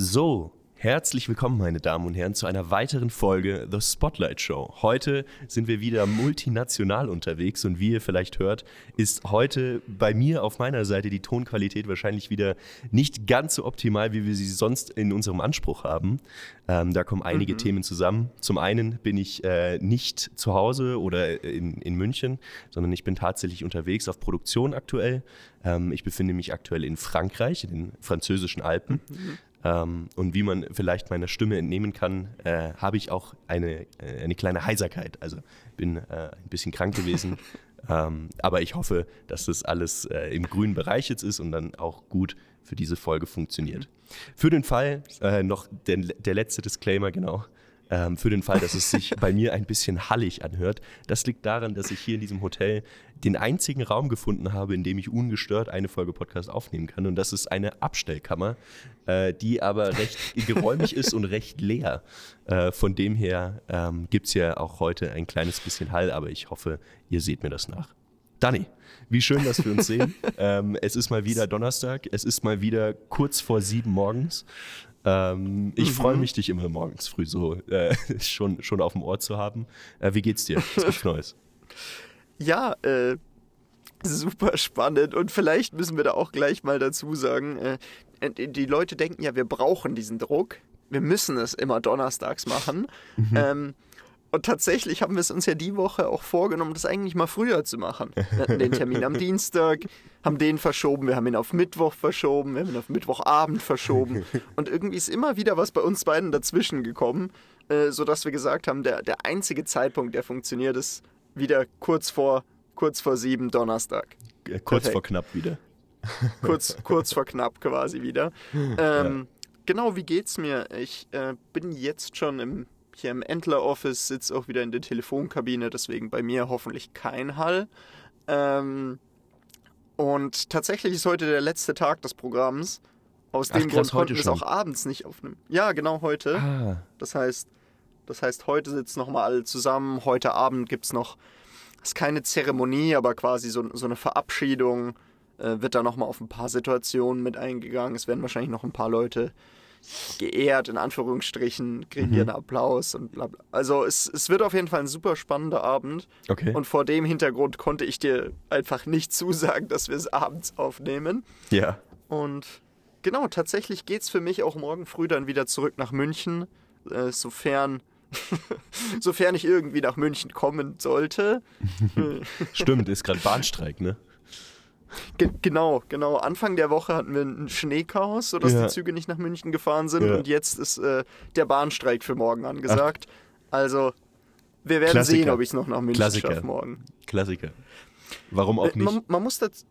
So, herzlich willkommen, meine Damen und Herren, zu einer weiteren Folge The Spotlight Show. Heute sind wir wieder multinational unterwegs und wie ihr vielleicht hört, ist heute bei mir auf meiner Seite die Tonqualität wahrscheinlich wieder nicht ganz so optimal, wie wir sie sonst in unserem Anspruch haben. Ähm, da kommen einige mhm. Themen zusammen. Zum einen bin ich äh, nicht zu Hause oder in, in München, sondern ich bin tatsächlich unterwegs auf Produktion aktuell. Ähm, ich befinde mich aktuell in Frankreich, in den französischen Alpen. Mhm. Ähm, und wie man vielleicht meiner Stimme entnehmen kann, äh, habe ich auch eine, äh, eine kleine Heiserkeit. Also bin äh, ein bisschen krank gewesen. ähm, aber ich hoffe, dass das alles äh, im grünen Bereich jetzt ist und dann auch gut für diese Folge funktioniert. Für den Fall, äh, noch der, der letzte Disclaimer, genau. Ähm, für den Fall, dass es sich bei mir ein bisschen hallig anhört. Das liegt daran, dass ich hier in diesem Hotel den einzigen Raum gefunden habe, in dem ich ungestört eine Folge Podcast aufnehmen kann. Und das ist eine Abstellkammer, äh, die aber recht geräumig ist und recht leer. Äh, von dem her ähm, gibt es ja auch heute ein kleines bisschen Hall, aber ich hoffe, ihr seht mir das nach. Danny, wie schön, dass wir uns sehen. ähm, es ist mal wieder Donnerstag, es ist mal wieder kurz vor sieben morgens. Ähm, ich mhm. freue mich, dich immer morgens früh so äh, schon, schon auf dem Ohr zu haben. Äh, wie geht's dir? Was gibt's Neues? Ja, äh, super spannend und vielleicht müssen wir da auch gleich mal dazu sagen, äh, die Leute denken ja, wir brauchen diesen Druck. Wir müssen es immer donnerstags machen. Mhm. Ähm, und tatsächlich haben wir es uns ja die Woche auch vorgenommen, das eigentlich mal früher zu machen. Wir hatten den Termin am Dienstag, haben den verschoben, wir haben ihn auf Mittwoch verschoben, wir haben ihn auf Mittwochabend verschoben. Und irgendwie ist immer wieder was bei uns beiden dazwischen gekommen, äh, sodass wir gesagt haben, der, der einzige Zeitpunkt, der funktioniert, ist wieder kurz vor, kurz vor sieben Donnerstag. Kurz Perfekt. vor knapp wieder. kurz, kurz vor knapp quasi wieder. Ähm, ja. Genau, wie geht's mir? Ich äh, bin jetzt schon im hier im Entler-Office, sitze auch wieder in der Telefonkabine, deswegen bei mir hoffentlich kein Hall. Ähm, und tatsächlich ist heute der letzte Tag des Programms. Aus dem Grund konnten wir es auch abends nicht aufnehmen. Ja, genau heute. Ah. Das heißt, das heißt, heute sitzen nochmal alle zusammen. Heute Abend gibt es noch, ist keine Zeremonie, aber quasi so, so eine Verabschiedung. Äh, wird da nochmal auf ein paar Situationen mit eingegangen. Es werden wahrscheinlich noch ein paar Leute geehrt, in Anführungsstrichen, kriegen mhm. einen Applaus und bla bla. Also es, es wird auf jeden Fall ein super spannender Abend. Okay. Und vor dem Hintergrund konnte ich dir einfach nicht zusagen, dass wir es abends aufnehmen. Ja. Und genau, tatsächlich geht es für mich auch morgen früh dann wieder zurück nach München, äh, sofern sofern ich irgendwie nach München kommen sollte. Stimmt, ist gerade Bahnstreik, ne? Ge genau, genau. Anfang der Woche hatten wir ein Schneechaos, sodass ja. die Züge nicht nach München gefahren sind. Ja. Und jetzt ist äh, der Bahnstreik für morgen angesagt. Ach. Also, wir werden Klassiker. sehen, ob ich es noch nach München schaffe morgen. Klassiker. Warum auch äh, nicht? Man, man muss, das,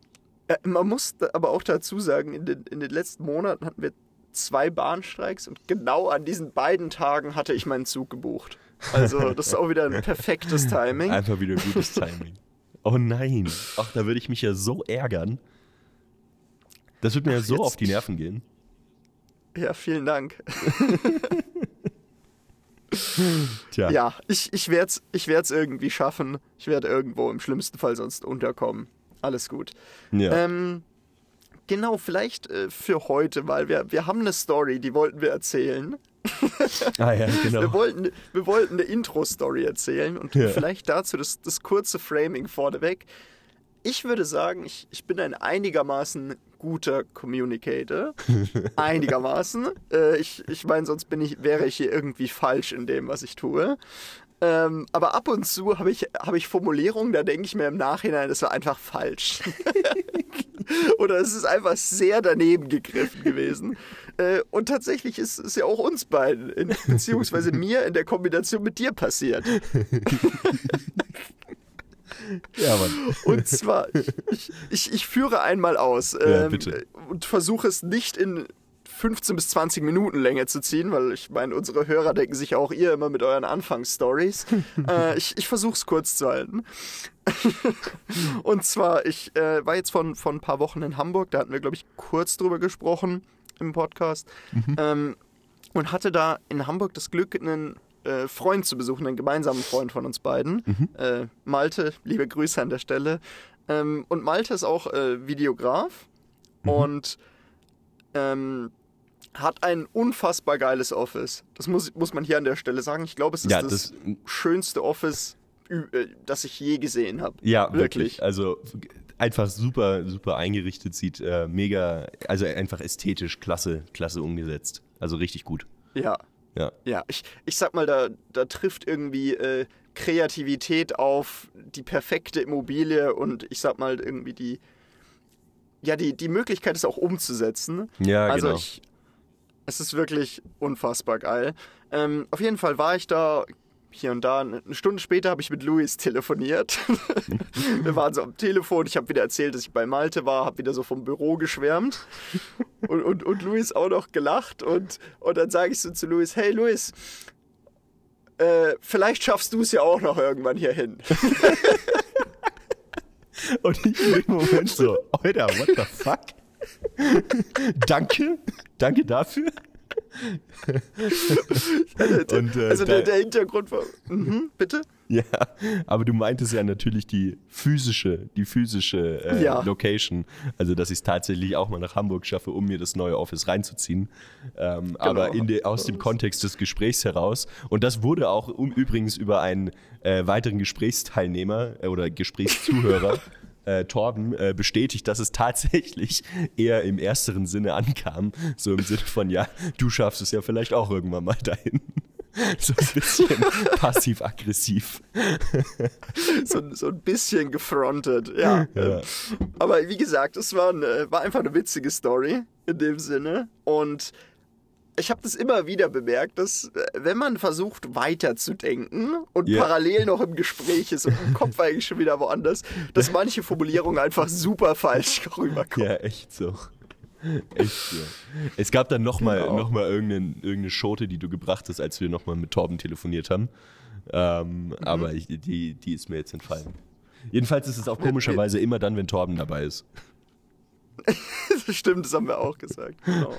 äh, man muss aber auch dazu sagen, in den, in den letzten Monaten hatten wir zwei Bahnstreiks und genau an diesen beiden Tagen hatte ich meinen Zug gebucht. Also, das ist auch wieder ein perfektes Timing. Einfach wieder gutes Timing. Oh nein. Ach, da würde ich mich ja so ärgern. Das würde mir Ach, ja so auf die Nerven gehen. Ja, vielen Dank. Tja. Ja, ich, ich werde es ich werd's irgendwie schaffen. Ich werde irgendwo im schlimmsten Fall sonst unterkommen. Alles gut. Ja. Ähm, genau, vielleicht äh, für heute, weil wir, wir haben eine Story, die wollten wir erzählen. ah ja, genau. Wir wollten, wir wollten eine Intro-Story erzählen und ja. vielleicht dazu das, das kurze Framing vorneweg. Ich würde sagen, ich, ich bin ein einigermaßen guter Communicator. einigermaßen. Äh, ich ich meine, sonst bin ich, wäre ich hier irgendwie falsch in dem, was ich tue. Ähm, aber ab und zu habe ich, hab ich Formulierungen, da denke ich mir im Nachhinein, das war einfach falsch. Oder es ist einfach sehr daneben gegriffen gewesen. Äh, und tatsächlich ist es ja auch uns beiden, in, beziehungsweise mir in der Kombination mit dir passiert. Ja, Mann. Und zwar, ich, ich, ich führe einmal aus ähm, ja, und versuche es nicht in 15 bis 20 Minuten Länge zu ziehen, weil ich meine, unsere Hörer denken sich auch ihr immer mit euren Anfangsstories. äh, ich ich versuche es kurz zu halten. und zwar, ich äh, war jetzt von, von ein paar Wochen in Hamburg, da hatten wir, glaube ich, kurz drüber gesprochen im Podcast. Mhm. Ähm, und hatte da in Hamburg das Glück, einen äh, Freund zu besuchen, einen gemeinsamen Freund von uns beiden. Mhm. Äh, Malte, liebe Grüße an der Stelle. Ähm, und Malte ist auch äh, Videograf. Mhm. Und ähm, hat ein unfassbar geiles Office. Das muss, muss man hier an der Stelle sagen. Ich glaube, es ist Ja, das, das- schönste Office, äh, das ich je gesehen habe. Ja, wirklich. Also einfach super, super eingerichtet, sieht äh, mega, also einfach ästhetisch klasse, klasse umgesetzt. Also richtig gut. Ja. Ja. Ja, ich, ich sag mal, da, da trifft irgendwie äh, Kreativität auf die perfekte Immobilie und ich sag mal irgendwie die, ja, die, die Möglichkeit, es auch umzusetzen. Ja, also genau. ich, es ist wirklich unfassbar geil. Ähm, auf jeden Fall war ich da hier und da. Eine Stunde später habe ich mit Luis telefoniert. Wir waren so am Telefon. Ich habe wieder erzählt, dass ich bei Malte war, habe wieder so vom Büro geschwärmt. Und, und, und Luis auch noch gelacht. Und, und dann sage ich so zu Luis: Hey Luis, äh, vielleicht schaffst du es ja auch noch irgendwann hier hin. Und ich in dem Moment so, Alter, what the fuck? Danke, danke dafür. Und, äh, also der, der Hintergrund war. Mhm, bitte? Ja, aber du meintest ja natürlich die physische, die physische äh, Ja. Location. Also, dass ich es tatsächlich auch mal nach Hamburg schaffe, um mir das neue Office reinzuziehen. Ähm, Aber in de, aus dem Kontext des Gesprächs heraus. Und das wurde auch um, übrigens über einen äh, weiteren Gesprächsteilnehmer äh, oder Gesprächszuhörer. Äh, Torben äh, bestätigt, dass es tatsächlich eher im ersteren Sinne ankam. So im Sinne von, ja, du schaffst es ja vielleicht auch irgendwann mal dahin. So ein bisschen passiv-aggressiv. so, so ein bisschen gefrontet, ja. Ja. Ähm, Aber wie gesagt, es war, ein, war einfach eine witzige Story in dem Sinne. Und ich habe das immer wieder bemerkt, dass äh, wenn man versucht weiterzudenken und Ja. parallel noch im Gespräch ist und im Kopf eigentlich schon wieder woanders, dass manche Formulierungen einfach super falsch rüberkommen. Ja, echt so. Echt so. Es gab dann nochmal Genau. noch mal irgendeine, irgendeine Schote, die du gebracht hast, als wir nochmal mit Torben telefoniert haben. Ähm, Aber ich, die, die ist mir jetzt entfallen. Jedenfalls ist es auch komischerweise immer dann, wenn Torben dabei ist. Stimmt, das haben wir auch gesagt. Genau.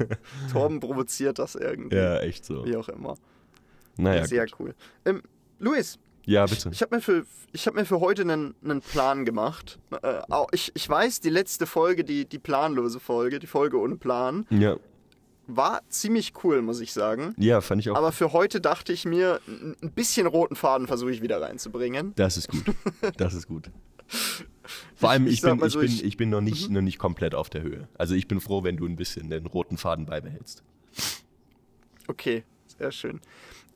Torben provoziert das irgendwie. Ja, echt so. Wie auch immer. Naja, Sehr gut. cool. Ähm, Luis, Ja, bitte. Ich habe mir, für- ich hab mir für heute einen, einen Plan gemacht. Äh, ich, ich weiß, die letzte Folge, die, die planlose Folge, die Folge ohne Plan, Ja. war ziemlich cool, muss ich sagen. ja, fand ich auch. Aber für heute dachte ich mir, ein bisschen roten Faden versuche ich wieder reinzubringen. das ist gut. Das ist gut. Vor allem, Ich- ich, bin, ich, so, bin, ich- ich bin noch nicht, noch nicht komplett auf der Höhe. Also ich bin froh, wenn du ein bisschen den roten Faden beibehältst. Okay, sehr schön.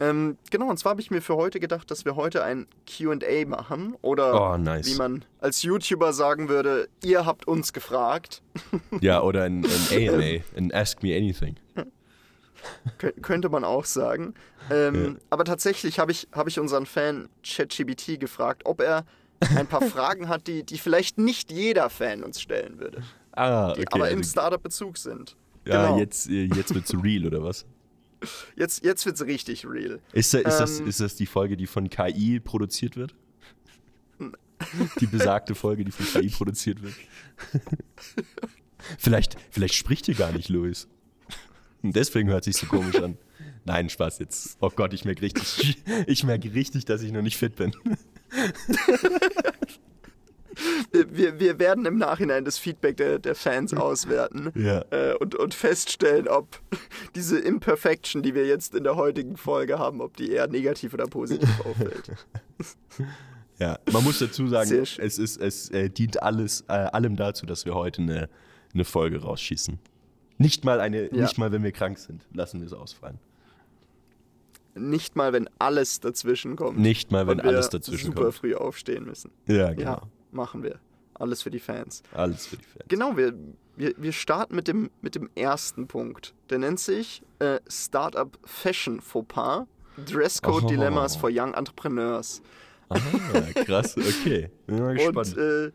Ähm, genau, und zwar habe ich mir für heute gedacht, dass wir heute ein QA machen. Oder Oh, nice. wie man als YouTuber sagen würde, ihr habt uns gefragt. Ja, oder ein, ein AMA, ein Ask Me Anything. Kö- könnte man auch sagen. Ähm, Aber tatsächlich habe ich, hab ich unseren Fan ChatGBT gefragt, ob er ein paar Fragen hat, die, die vielleicht nicht jeder Fan uns stellen würde, Ah, die okay. aber im also- Startup-Bezug sind. Ja, Genau. jetzt, äh, jetzt wird es real, oder was? Jetzt, jetzt wird es richtig real. Ist, da, ist, das, Ähm. ist das die Folge, die von KI produziert wird? Die besagte Folge, die von KI produziert wird? vielleicht, vielleicht spricht hier gar nicht Louis. Und deswegen hört sich so komisch an. Nein, Spaß jetzt. Oh Gott, ich merke richtig, ich merke richtig, dass ich noch nicht fit bin. Wir, wir, werden im Nachhinein das Feedback der, der Fans auswerten Ja. äh, und, und feststellen, ob diese Imperfection, die wir jetzt in der heutigen Folge haben, ob die eher negativ oder positiv auffällt. Ja, man muss dazu sagen, es, ist, es äh, dient alles, äh, allem dazu, dass wir heute eine, eine Folge rausschießen. Nicht mal, eine, Ja. nicht mal, wenn wir krank sind, lassen wir es ausfallen. Nicht mal, wenn alles dazwischen kommt. Nicht mal, wenn alles dazwischen super kommt. früh aufstehen müssen. Ja, genau. Ja, machen wir. Alles für die Fans. Alles für die Fans. Genau, wir, wir, wir starten mit dem, mit dem ersten Punkt. Der nennt sich äh, Startup Fashion Fauxpas. Dresscode Oh. Dilemmas for Young Entrepreneurs. Ah, krass, okay. Bin mal gespannt. Und äh,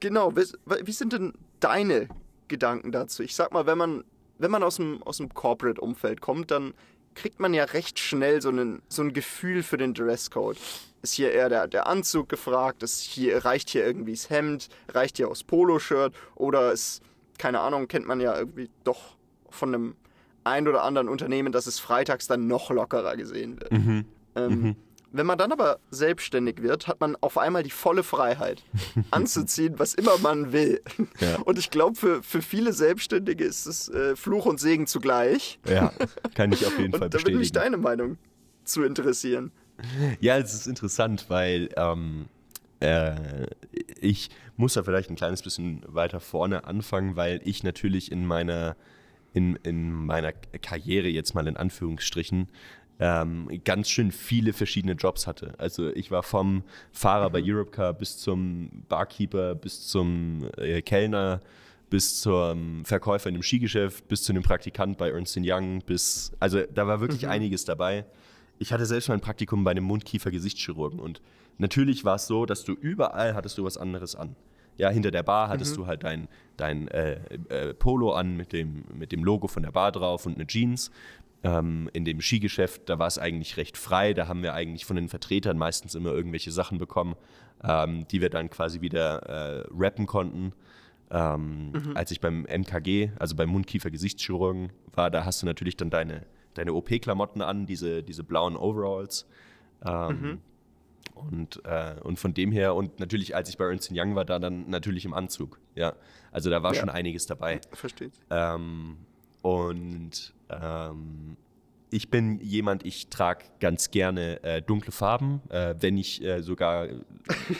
genau, wie, wie sind denn deine Gedanken dazu? Ich sag mal, wenn man, wenn man aus dem, aus dem Corporate-Umfeld kommt, dann kriegt man ja recht schnell so, einen, so ein Gefühl für den Dresscode. Ist hier eher der, der Anzug gefragt? Ist hier, reicht hier irgendwie das Hemd? Reicht hier aus Poloshirt? Oder ist, keine Ahnung, kennt man ja irgendwie doch von einem ein oder anderen Unternehmen, dass es freitags dann noch lockerer gesehen wird. Mhm. Ähm, Wenn man dann aber selbstständig wird, hat man auf einmal die volle Freiheit, anzuziehen, was immer man will. Ja. Und ich glaube, für, für viele Selbstständige ist es äh, Fluch und Segen zugleich. Ja, kann ich auf jeden Fall bestätigen. Da würde mich deine Meinung zu interessieren. Ja, es ist interessant, weil ähm, äh, ich muss da vielleicht ein kleines bisschen weiter vorne anfangen, weil ich natürlich in meiner, in, in meiner Karriere jetzt mal in Anführungsstrichen ähm, ganz schön viele verschiedene Jobs hatte. Also ich war vom Fahrer mhm. bei Europcar bis zum Barkeeper, bis zum äh, Kellner, bis zum Verkäufer in dem Skigeschäft, bis zu einem Praktikant bei Ernst Young, bis also da war wirklich mhm. einiges dabei. Ich hatte selbst mein Praktikum bei einem Mundkiefer-Gesichtschirurgen und natürlich war es so, dass du überall hattest du was anderes an. Ja, hinter der Bar hattest mhm. du halt dein, dein äh, äh, Polo an mit dem, mit dem Logo von der Bar drauf und eine Jeans. Ähm, in dem Skigeschäft, da war es eigentlich recht frei. Da haben wir eigentlich von den Vertretern meistens immer irgendwelche Sachen bekommen, ähm, die wir dann quasi wieder äh, rappen konnten. Ähm, mhm. Als ich beim MKG, also beim Mundkiefer-Gesichtschirurgen war, da hast du natürlich dann deine, deine OP-Klamotten an, diese, diese blauen Overalls. Ähm, mhm. Und, äh, und von dem her, und natürlich, als ich bei Ernst Young war, da dann natürlich im Anzug. Ja, also da war ja. schon einiges dabei. Versteht. Ähm, und ähm, ich bin jemand, ich trage ganz gerne äh, dunkle Farben, äh, wenn ich äh, sogar,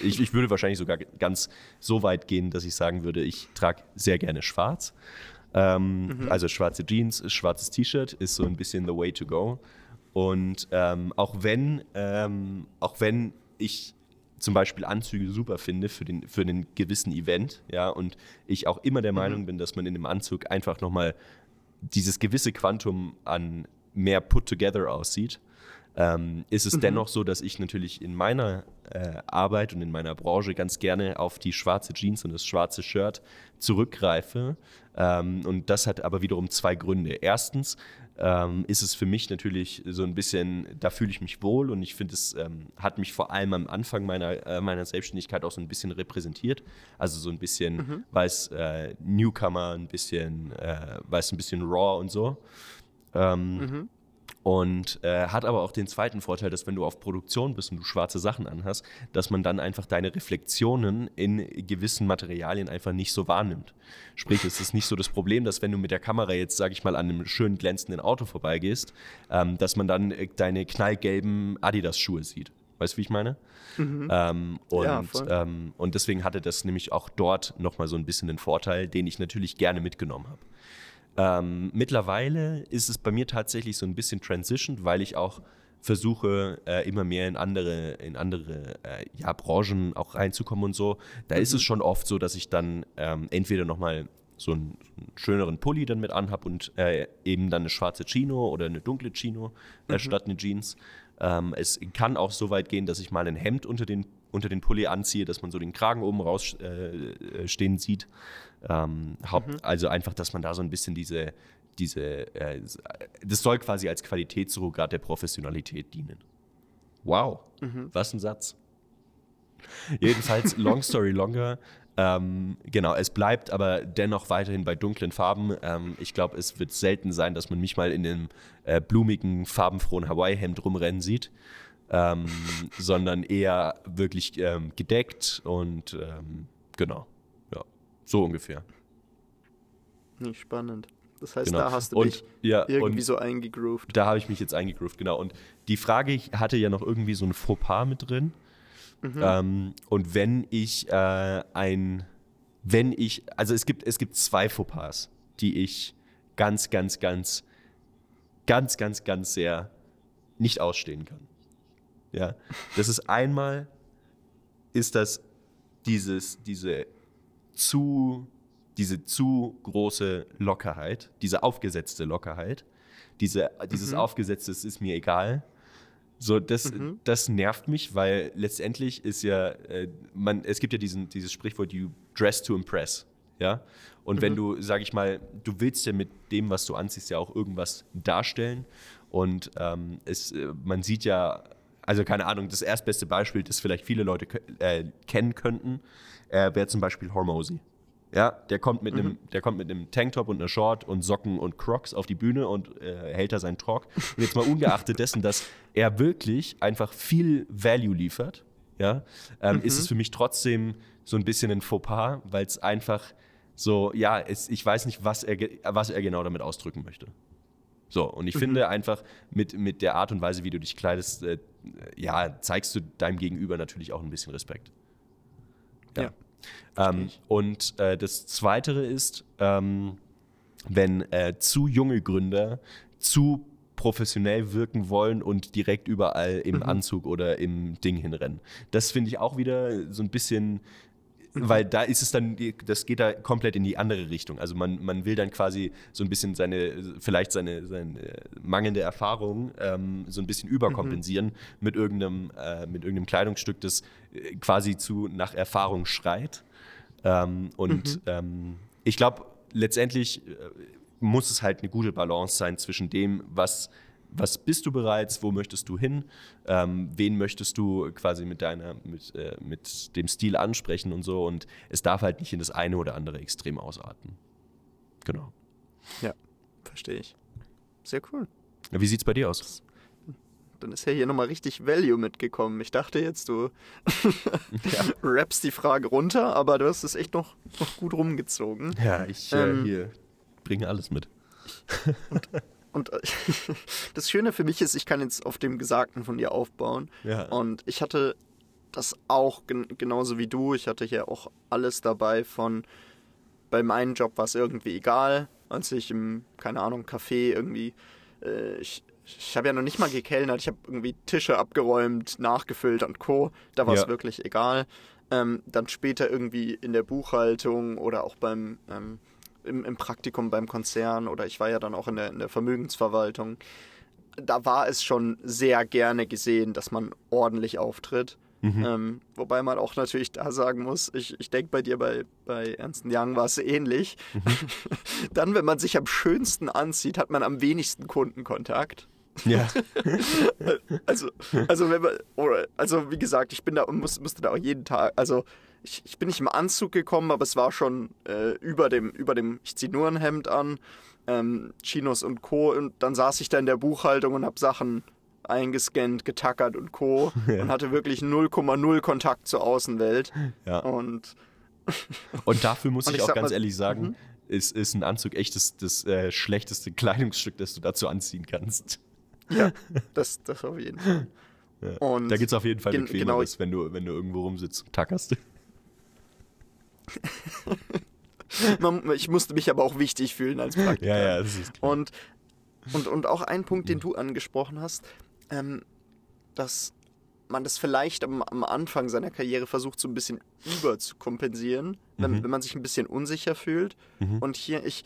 ich, ich würde wahrscheinlich sogar ganz so weit gehen, dass ich sagen würde, ich trage sehr gerne schwarz. Ähm, mhm. Also schwarze Jeans, schwarzes T-Shirt ist so ein bisschen the way to go. Und ähm, auch wenn, ähm, auch wenn ich zum Beispiel Anzüge super finde für den, für einen gewissen Event, ja, und ich auch immer der mhm. Meinung bin, dass man in dem Anzug einfach nochmal dieses gewisse Quantum an mehr put together aussieht, ähm, ist es mhm. dennoch so, dass ich natürlich in meiner äh, Arbeit und in meiner Branche ganz gerne auf die schwarze Jeans und das schwarze Shirt zurückgreife. Ähm, und das hat aber wiederum zwei Gründe. Erstens ähm, ist es für mich natürlich so ein bisschen, da fühle ich mich wohl und ich finde, es ähm, hat mich vor allem am Anfang meiner, äh, meiner Selbstständigkeit auch so ein bisschen repräsentiert. Also so ein bisschen, mhm. weil es äh, Newcomer, ein bisschen, äh, weil es ein bisschen raw und so. Ähm, mhm. Und äh, hat aber auch den zweiten Vorteil, dass wenn du auf Produktion bist und du schwarze Sachen anhast, dass man dann einfach deine Reflexionen in gewissen Materialien einfach nicht so wahrnimmt. Sprich, es ist nicht so das Problem, dass wenn du mit der Kamera jetzt, sag ich mal, an einem schön glänzenden Auto vorbeigehst, ähm, dass man dann äh, deine knallgelben Adidas-Schuhe sieht. Weißt du, wie ich meine? Mhm. Ähm, und, ja, ähm, und deswegen hatte das nämlich auch dort nochmal so ein bisschen den Vorteil, den ich natürlich gerne mitgenommen habe. Ähm, mittlerweile ist es bei mir tatsächlich so ein bisschen transitioned, weil ich auch versuche, äh, immer mehr in andere, in andere äh, ja, Branchen auch reinzukommen und so. Da mhm. ist es mhm. schon oft so, dass ich dann ähm, entweder nochmal so einen, einen, schöneren Pulli dann mit anhab und äh, eben dann eine schwarze Chino oder eine dunkle Chino äh, mhm. statt eine Jeans. Ähm, es kann auch so weit gehen, dass ich mal ein Hemd unter den, unter den Pulli anziehe, dass man so den Kragen oben rausstehen äh, äh sieht. Ähm, Haupt, mhm. Also einfach, dass man da so ein bisschen diese, diese äh, das soll quasi als Qualitätssurrogat der Professionalität dienen. Wow, mhm. was ein Satz. Jedenfalls, long story longer. Ähm, genau, es bleibt aber dennoch weiterhin bei dunklen Farben. Ähm, ich glaube, es wird selten sein, dass man mich mal in einem äh, blumigen, farbenfrohen Hawaii-Hemd rumrennen sieht, ähm, sondern eher wirklich ähm, gedeckt und ähm, genau. So ungefähr. Nicht spannend. Das heißt, genau. da hast du und, dich ja, irgendwie so eingegroovt. Da habe ich mich jetzt eingegroovt, genau. Und die Frage, ich hatte ja noch irgendwie so ein Fauxpas mit drin. Mhm. Ähm, und wenn ich äh, ein, wenn ich, also es gibt, es gibt zwei Fauxpas, die ich ganz, ganz, ganz, ganz, ganz, ganz sehr nicht ausstehen kann. Ja, das ist einmal, ist das dieses, diese zu, diese zu große Lockerheit, diese aufgesetzte Lockerheit, diese, dieses mhm. aufgesetzte, es ist mir egal. So, das, mhm. das nervt mich, weil letztendlich ist ja, äh, man, es gibt ja diesen, dieses Sprichwort, you dress to impress. Ja? Und mhm. wenn du, sag ich mal, du willst ja mit dem, was du anziehst, ja auch irgendwas darstellen. Und ähm, es, äh, man sieht ja, also keine Ahnung, das erstbeste Beispiel, das vielleicht viele Leute äh, kennen könnten, äh, wäre zum Beispiel Hormozy. Ja, der kommt mit einem, der kommt mit einem Tanktop und einer Short und Socken und Crocs auf die Bühne und äh, hält da seinen Talk. Und jetzt mal ungeachtet dessen, dass er wirklich einfach viel Value liefert, ja, ähm, ist es für mich trotzdem so ein bisschen ein Fauxpas, weil es einfach so, ja, es, ich weiß nicht, was er, was er genau damit ausdrücken möchte. So, und ich finde einfach, mit, mit der Art und Weise, wie du dich kleidest, äh, ja, zeigst du deinem Gegenüber natürlich auch ein bisschen Respekt. Ja. Ähm, und äh, das Zweite ist, ähm, wenn äh, zu junge Gründer zu professionell wirken wollen und direkt überall im Anzug oder im Ding hinrennen. Das finde ich auch wieder so ein bisschen, weil da ist es dann, das geht da komplett in die andere Richtung. Also man, man will dann quasi so ein bisschen seine, vielleicht seine, seine mangelnde Erfahrung ähm, so ein bisschen überkompensieren mit, irgendeinem, äh, mit irgendeinem Kleidungsstück, das äh, quasi zu nach Erfahrung schreit. Ähm, und ähm, ich glaube, letztendlich äh, muss es halt eine gute Balance sein zwischen dem, was, was bist du bereits, wo möchtest du hin, ähm, wen möchtest du quasi mit deiner, mit, äh, mit dem Stil ansprechen und so. Und es darf halt nicht in das eine oder andere Extrem ausarten. Genau. Ja, verstehe ich. Sehr cool. Wie sieht's bei dir aus? Dann ist ja hier nochmal richtig Value mitgekommen. Ich dachte jetzt, du rappst die Frage runter, aber du hast es echt noch, noch gut rumgezogen. Ja, ich Ähm, hier bringe alles mit. Und äh, das Schöne für mich ist, ich kann jetzt auf dem Gesagten von dir aufbauen. Ja. Und ich hatte das auch gen genauso wie du. Ich hatte hier auch alles dabei von bei meinem Job war es irgendwie egal, als ich im, keine Ahnung, Café irgendwie, äh, ich, ich habe ja noch nicht mal gekellnert, ich habe irgendwie Tische abgeräumt, nachgefüllt und Co. Da war es Ja. wirklich egal. Ähm, dann später irgendwie in der Buchhaltung oder auch beim ähm, im, im Praktikum beim Konzern oder ich war ja dann auch in der, in der Vermögensverwaltung. Da war es schon sehr gerne gesehen, dass man ordentlich auftritt. Ähm, wobei man auch natürlich da sagen muss, ich, ich denke bei dir bei, bei Ernst Young war es ähnlich. Dann, wenn man sich am schönsten anzieht, hat man am wenigsten Kundenkontakt. Ja. Also, also wenn man, also wie gesagt, ich bin da und muss, musste da auch jeden Tag, also ich, ich bin nicht im Anzug gekommen, aber es war schon äh, über dem, über dem, ich ziehe nur ein Hemd an, ähm, Chinos und Co. Und dann saß ich da in der Buchhaltung und habe Sachen eingescannt, getackert und Co. und hatte wirklich 0,0 Kontakt zur Außenwelt. ja. Und Und dafür muss Und ich, ich auch ganz mal- mhm. ehrlich sagen, ist, ist ein Anzug echt das, das äh, schlechteste Kleidungsstück, das du dazu anziehen kannst. ja, das, das auf jeden Fall. Und Da gibt es auf jeden Fall bequemeres, wenn, du, wenn du irgendwo rumsitzt und tackerst. man, ich musste mich aber auch wichtig fühlen als Praktiker. Ja, ja, das ist klar. Und, und, und auch ein Punkt, den du angesprochen hast, ähm, dass man das vielleicht am, am Anfang seiner Karriere versucht, so ein bisschen überzukompensieren, wenn, wenn man sich ein bisschen unsicher fühlt. Und hier, ich,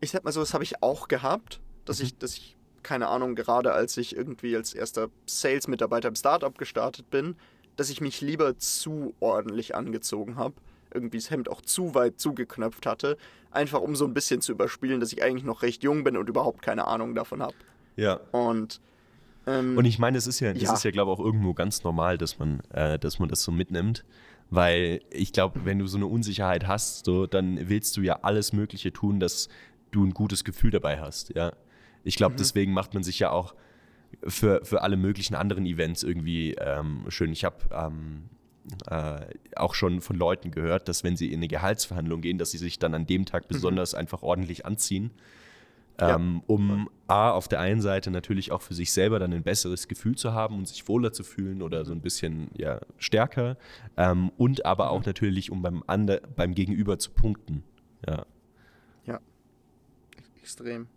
ich sag mal so, das habe ich auch gehabt, dass ich, dass ich, keine Ahnung, gerade als ich irgendwie als erster Sales-Mitarbeiter im Startup gestartet bin, dass ich mich lieber zu ordentlich angezogen habe. Irgendwie das Hemd auch zu weit zugeknöpft hatte. Einfach um so ein bisschen zu überspielen, dass ich eigentlich noch recht jung bin und überhaupt keine Ahnung davon habe. ja. Und, ähm, Und ich meine, es ist ja, das Ja. ist ja, glaube ich, auch irgendwo ganz normal, dass man, äh, dass man das so mitnimmt. Weil ich glaube, wenn du so eine Unsicherheit hast, so, dann willst du ja alles Mögliche tun, dass du ein gutes Gefühl dabei hast. Ja. Ich glaube, deswegen macht man sich ja auch für, für alle möglichen anderen Events irgendwie ähm, schön. Ich habe ähm, äh, auch schon von Leuten gehört, dass wenn sie in eine Gehaltsverhandlung gehen, dass sie sich dann an dem Tag besonders einfach ordentlich anziehen. Ja. Ähm, um A, auf der einen Seite natürlich auch für sich selber dann ein besseres Gefühl zu haben und sich wohler zu fühlen oder so ein bisschen ja, stärker. Ähm, und aber auch natürlich, um beim, Ander, beim Gegenüber zu punkten. Ja. ja, extrem.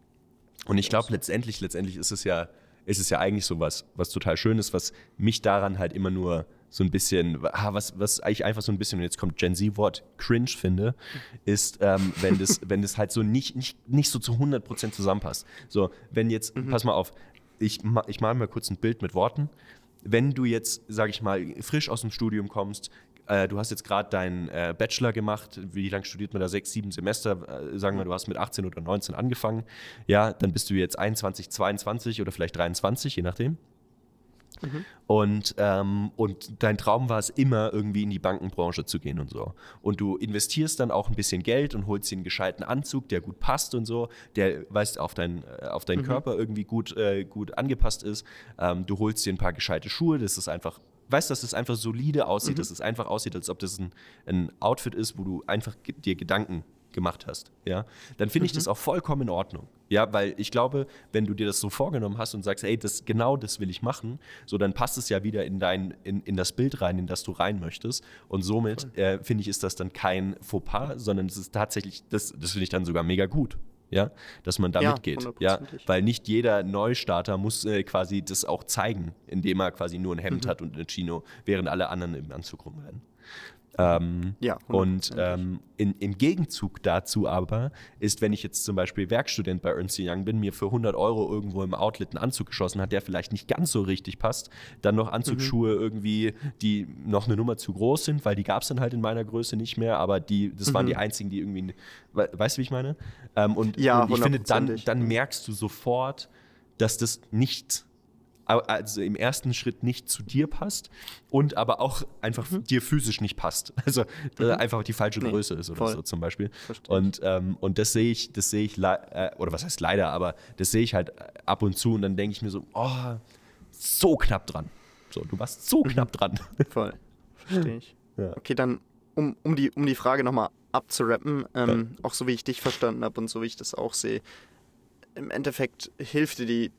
Und ich glaube, letztendlich, letztendlich ist es ja, ist es ja eigentlich so was, was total Schönes, was mich daran halt immer nur so ein bisschen, was, was ich einfach so ein bisschen, und jetzt kommt Gen Z-Wort, cringe finde, ist, ähm, wenn, das, wenn das halt so nicht, nicht, nicht so zu 100% zusammenpasst. So, wenn jetzt, pass mal auf, ich, ich male mal kurz ein Bild mit Worten. Wenn du jetzt, sag ich mal, frisch aus dem Studium kommst, äh, du hast jetzt gerade deinen äh, Bachelor gemacht, wie lange studiert man da? Sechs, sieben Semester, äh, sagen wir, du hast mit 18 oder 19 angefangen, ja, dann bist du jetzt 21, 22 oder vielleicht 23, je nachdem. Mhm. Und, ähm, und dein Traum war es immer, irgendwie in die Bankenbranche zu gehen und so. Und du investierst dann auch ein bisschen Geld und holst dir einen gescheiten Anzug, der gut passt und so, der, weißt, auf, dein, äh, auf deinen mhm. Körper irgendwie gut, äh, gut angepasst ist. Ähm, du holst dir ein paar gescheite Schuhe, das ist einfach weißt, dass es einfach solide aussieht, mhm. dass es einfach aussieht, als ob das ein, ein Outfit ist, wo du einfach dir Gedanken gemacht hast, ja, dann finde ich mhm. das auch vollkommen in Ordnung. Ja, weil ich glaube, wenn du dir das so vorgenommen hast und sagst, ey, das, genau das will ich machen, so dann passt es ja wieder in dein, in, in das Bild rein, in das du rein möchtest. Und somit äh, finde ich, ist das dann kein Fauxpas, sondern es ist tatsächlich, das, das finde ich dann sogar mega gut ja, dass man da ja, mitgeht. Ja, weil nicht jeder Neustarter muss äh, quasi das auch zeigen, indem er quasi nur ein Hemd mhm. hat und eine Chino, während alle anderen im Anzug rumrennen. Ähm, ja, und ähm, in, im Gegenzug dazu aber ist, wenn ich jetzt zum Beispiel Werkstudent bei Ernst Young bin, mir für 100 Euro irgendwo im Outlet einen Anzug geschossen hat, der vielleicht nicht ganz so richtig passt, dann noch Anzugsschuhe mhm. irgendwie, die noch eine Nummer zu groß sind, weil die gab es dann halt in meiner Größe nicht mehr, aber die, das mhm. waren die mhm. einzigen, die irgendwie, weißt du, wie ich meine? Ähm, und, ja, und ich finde, dann, dann merkst du sofort, dass das nicht also im ersten Schritt nicht zu dir passt und aber auch einfach mhm. dir physisch nicht passt. Also äh, mhm. einfach die falsche nee, Größe ist oder voll. so zum Beispiel. Und, ähm, und das sehe ich, das sehe ich, äh, oder was heißt leider, aber das sehe ich halt ab und zu und dann denke ich mir so, oh, so knapp dran. So, du warst so mhm. knapp dran. Voll. Verstehe ich. Ja. Okay, dann um, um, die, um die Frage nochmal abzurappen, ähm, ja. auch so wie ich dich verstanden habe und so wie ich das auch sehe, im Endeffekt hilft dir die,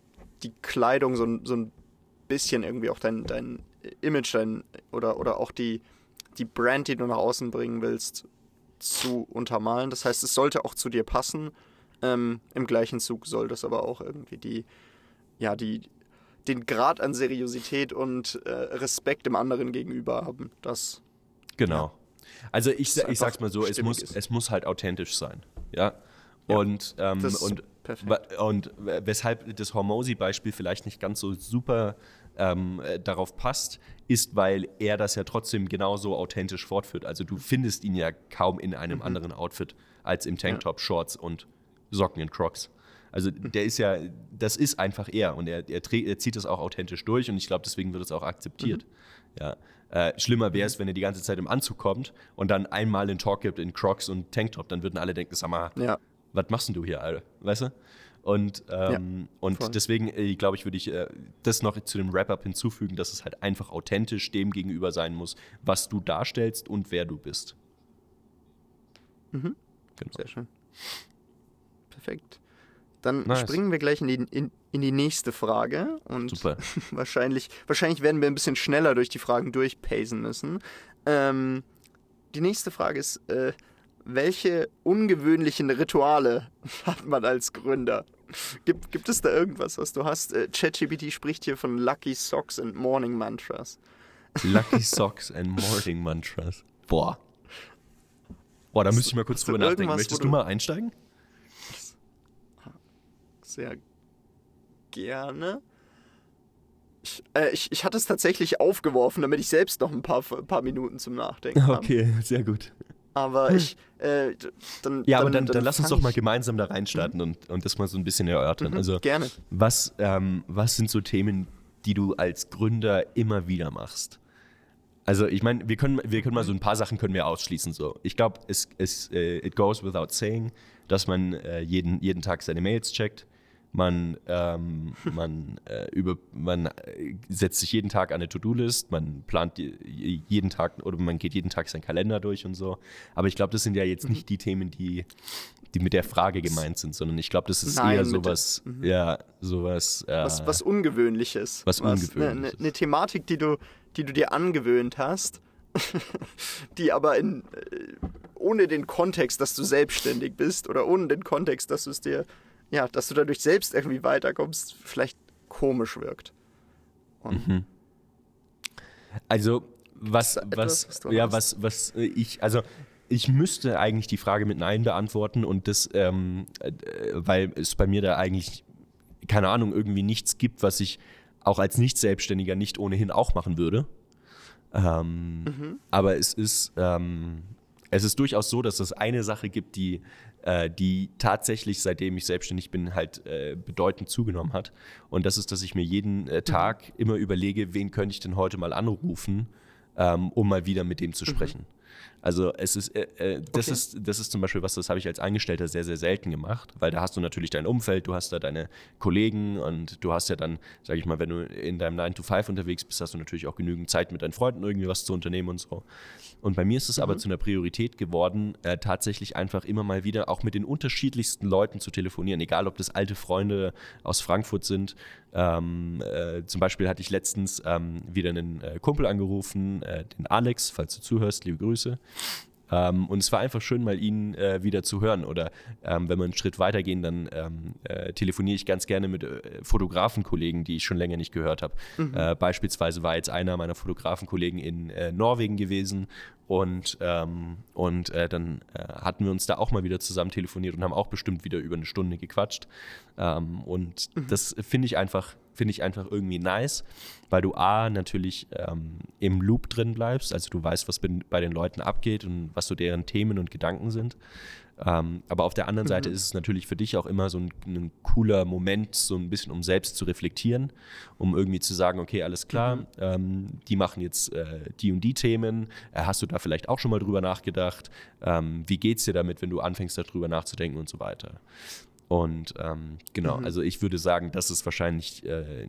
die Kleidung so, so ein bisschen irgendwie auch dein, dein Image dein, oder, oder auch die, die Brand, die du nach außen bringen willst, zu untermalen. Das heißt, es sollte auch zu dir passen. Ähm, Im gleichen Zug soll das aber auch irgendwie die, ja, die, den Grad an Seriosität und äh, Respekt dem anderen gegenüber haben. Das, genau. Ja, also ich, ich sag's mal so, es muss, es muss halt authentisch sein. Ja. ja und, ähm, und Perfekt. Und weshalb das Hormosi-Beispiel vielleicht nicht ganz so super ähm, äh, darauf passt, ist, weil er das ja trotzdem genauso authentisch fortführt. Also du findest ihn ja kaum in einem mhm. anderen Outfit als im Tanktop. Shorts und Socken und Crocs. Also mhm. der ist ja, das ist einfach er und er, er, er zieht das auch authentisch durch und ich glaube, deswegen wird es auch akzeptiert. Mhm. Ja. Äh, schlimmer wäre es, mhm. wenn er die ganze Zeit im Anzug kommt und dann einmal den Talk gibt in Crocs und Tanktop, dann würden alle denken, sag mal, ja was machst denn du hier, Alter? Weißt du? Und, ähm, ja, und deswegen, äh, glaube ich, würde ich äh, das noch zu dem Wrap-Up hinzufügen, dass es halt einfach authentisch dem gegenüber sein muss, was du darstellst und wer du bist. Mhm. Genau. Sehr schön. Perfekt. Dann nice. springen wir gleich in die, in, in die nächste Frage. Und Super. wahrscheinlich, wahrscheinlich werden wir ein bisschen schneller durch die Fragen durchpacen müssen. Ähm, die nächste Frage ist, äh, welche ungewöhnlichen Rituale hat man als Gründer? Gibt, gibt es da irgendwas, was du hast? Äh, ChatGPT spricht hier von Lucky Socks and Morning Mantras. Lucky Socks and Morning Mantras. Boah. Boah, da müsste ich mal kurz drüber nachdenken. Möchtest du, du mal einsteigen? Sehr gerne. Ich, äh, ich, ich, hatte es tatsächlich aufgeworfen, damit ich selbst noch ein paar, paar Minuten zum Nachdenken habe. Okay, sehr gut. Aber hm. ich, äh, dann. Ja, aber dann, dann, dann lass uns doch mal gemeinsam da reinstarten mhm. und, und das mal so ein bisschen erörtern. Mhm, also, gerne. Was, ähm, was sind so Themen, die du als Gründer immer wieder machst? Also ich meine, wir können, wir können mal so ein paar Sachen können wir ausschließen. So. Ich glaube, es, es, uh, it goes without saying, dass man uh, jeden, jeden Tag seine Mails checkt man, ähm, man, äh, über, man äh, setzt sich jeden Tag eine To-Do-List, man plant jeden Tag oder man geht jeden Tag seinen Kalender durch und so. Aber ich glaube, das sind ja jetzt nicht mhm. die Themen, die, die mit der Frage gemeint sind, sondern ich glaube, das ist Nein, eher sowas, mhm. ja, sowas. Äh, was, was Ungewöhnliches. Was, was Ungewöhnliches. Eine, eine, eine Thematik, die du, die du dir angewöhnt hast, die aber in, äh, ohne den Kontext, dass du selbstständig bist oder ohne den Kontext, dass du es dir ja, dass du dadurch selbst irgendwie weiterkommst, vielleicht komisch wirkt. Mhm. Also, was, etwas, was, was ja, was, was ich, also ich müsste eigentlich die Frage mit Nein beantworten und das, ähm, äh, weil es bei mir da eigentlich, keine Ahnung, irgendwie nichts gibt, was ich auch als Nicht-Selbstständiger nicht ohnehin auch machen würde. Ähm, mhm. Aber es ist, ähm, es ist durchaus so, dass es eine Sache gibt, die äh, die tatsächlich, seitdem ich selbstständig bin, halt äh, bedeutend zugenommen hat. Und das ist, dass ich mir jeden äh, Tag mhm. immer überlege, wen könnte ich denn heute mal anrufen, ähm, um mal wieder mit dem zu mhm. sprechen. Mhm. Also es ist, äh, äh, das okay. ist, das ist zum Beispiel was, das habe ich als Angestellter sehr, sehr selten gemacht, weil da hast du natürlich dein Umfeld, du hast da deine Kollegen und du hast ja dann, sage ich mal, wenn du in deinem 9 to 5 unterwegs bist, hast du natürlich auch genügend Zeit mit deinen Freunden irgendwie was zu unternehmen und so. Und bei mir ist es mhm. aber zu einer Priorität geworden, äh, tatsächlich einfach immer mal wieder auch mit den unterschiedlichsten Leuten zu telefonieren, egal ob das alte Freunde aus Frankfurt sind. Ähm, äh, zum Beispiel hatte ich letztens ähm, wieder einen äh, Kumpel angerufen, äh, den Alex, falls du zuhörst, liebe Grüße. Ähm, und es war einfach schön, mal ihn äh, wieder zu hören. Oder ähm, wenn wir einen Schritt weitergehen, dann ähm, äh, telefoniere ich ganz gerne mit äh, Fotografenkollegen, die ich schon länger nicht gehört habe. Mhm. Äh, beispielsweise war jetzt einer meiner Fotografenkollegen in äh, Norwegen gewesen und, ähm, und äh, dann hatten wir uns da auch mal wieder zusammen telefoniert und haben auch bestimmt wieder über eine Stunde gequatscht. Ähm, und mhm. das finde ich einfach, finde ich einfach irgendwie nice, weil du A natürlich ähm, im Loop drin bleibst, also du weißt, was bei den Leuten abgeht und was so deren Themen und Gedanken sind. Ähm, aber auf der anderen mhm. Seite ist es natürlich für dich auch immer so ein, ein, cooler Moment, so ein bisschen um selbst zu reflektieren, um irgendwie zu sagen, okay, alles klar, mhm. ähm, die machen jetzt äh, die und die Themen. Äh, hast du da vielleicht auch schon mal drüber nachgedacht? Ähm, wie geht es dir damit, wenn du anfängst, darüber nachzudenken und so weiter? Und ähm, genau, mhm. also ich würde sagen, das ist wahrscheinlich äh,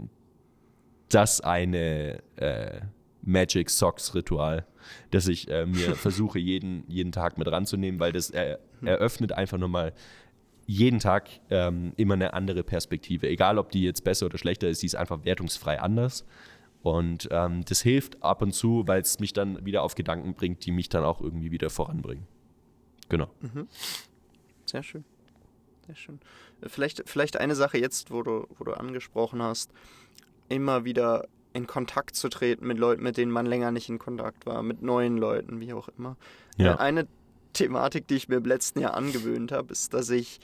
das eine äh, Magic Socks Ritual, das ich äh, mir versuche, jeden, jeden Tag mit ranzunehmen, weil das er, hm. eröffnet einfach nochmal jeden Tag ähm, immer eine andere Perspektive. Egal, ob die jetzt besser oder schlechter ist, die ist einfach wertungsfrei anders. Und ähm, das hilft ab und zu, weil es mich dann wieder auf Gedanken bringt, die mich dann auch irgendwie wieder voranbringen. Genau. Mhm. Sehr schön. Sehr schön. Vielleicht, vielleicht eine Sache jetzt, wo du, wo du angesprochen hast, immer wieder in Kontakt zu treten mit Leuten, mit denen man länger nicht in Kontakt war, mit neuen Leuten, wie auch immer. Ja. Eine Thematik, die ich mir im letzten Jahr angewöhnt habe, ist, dass ich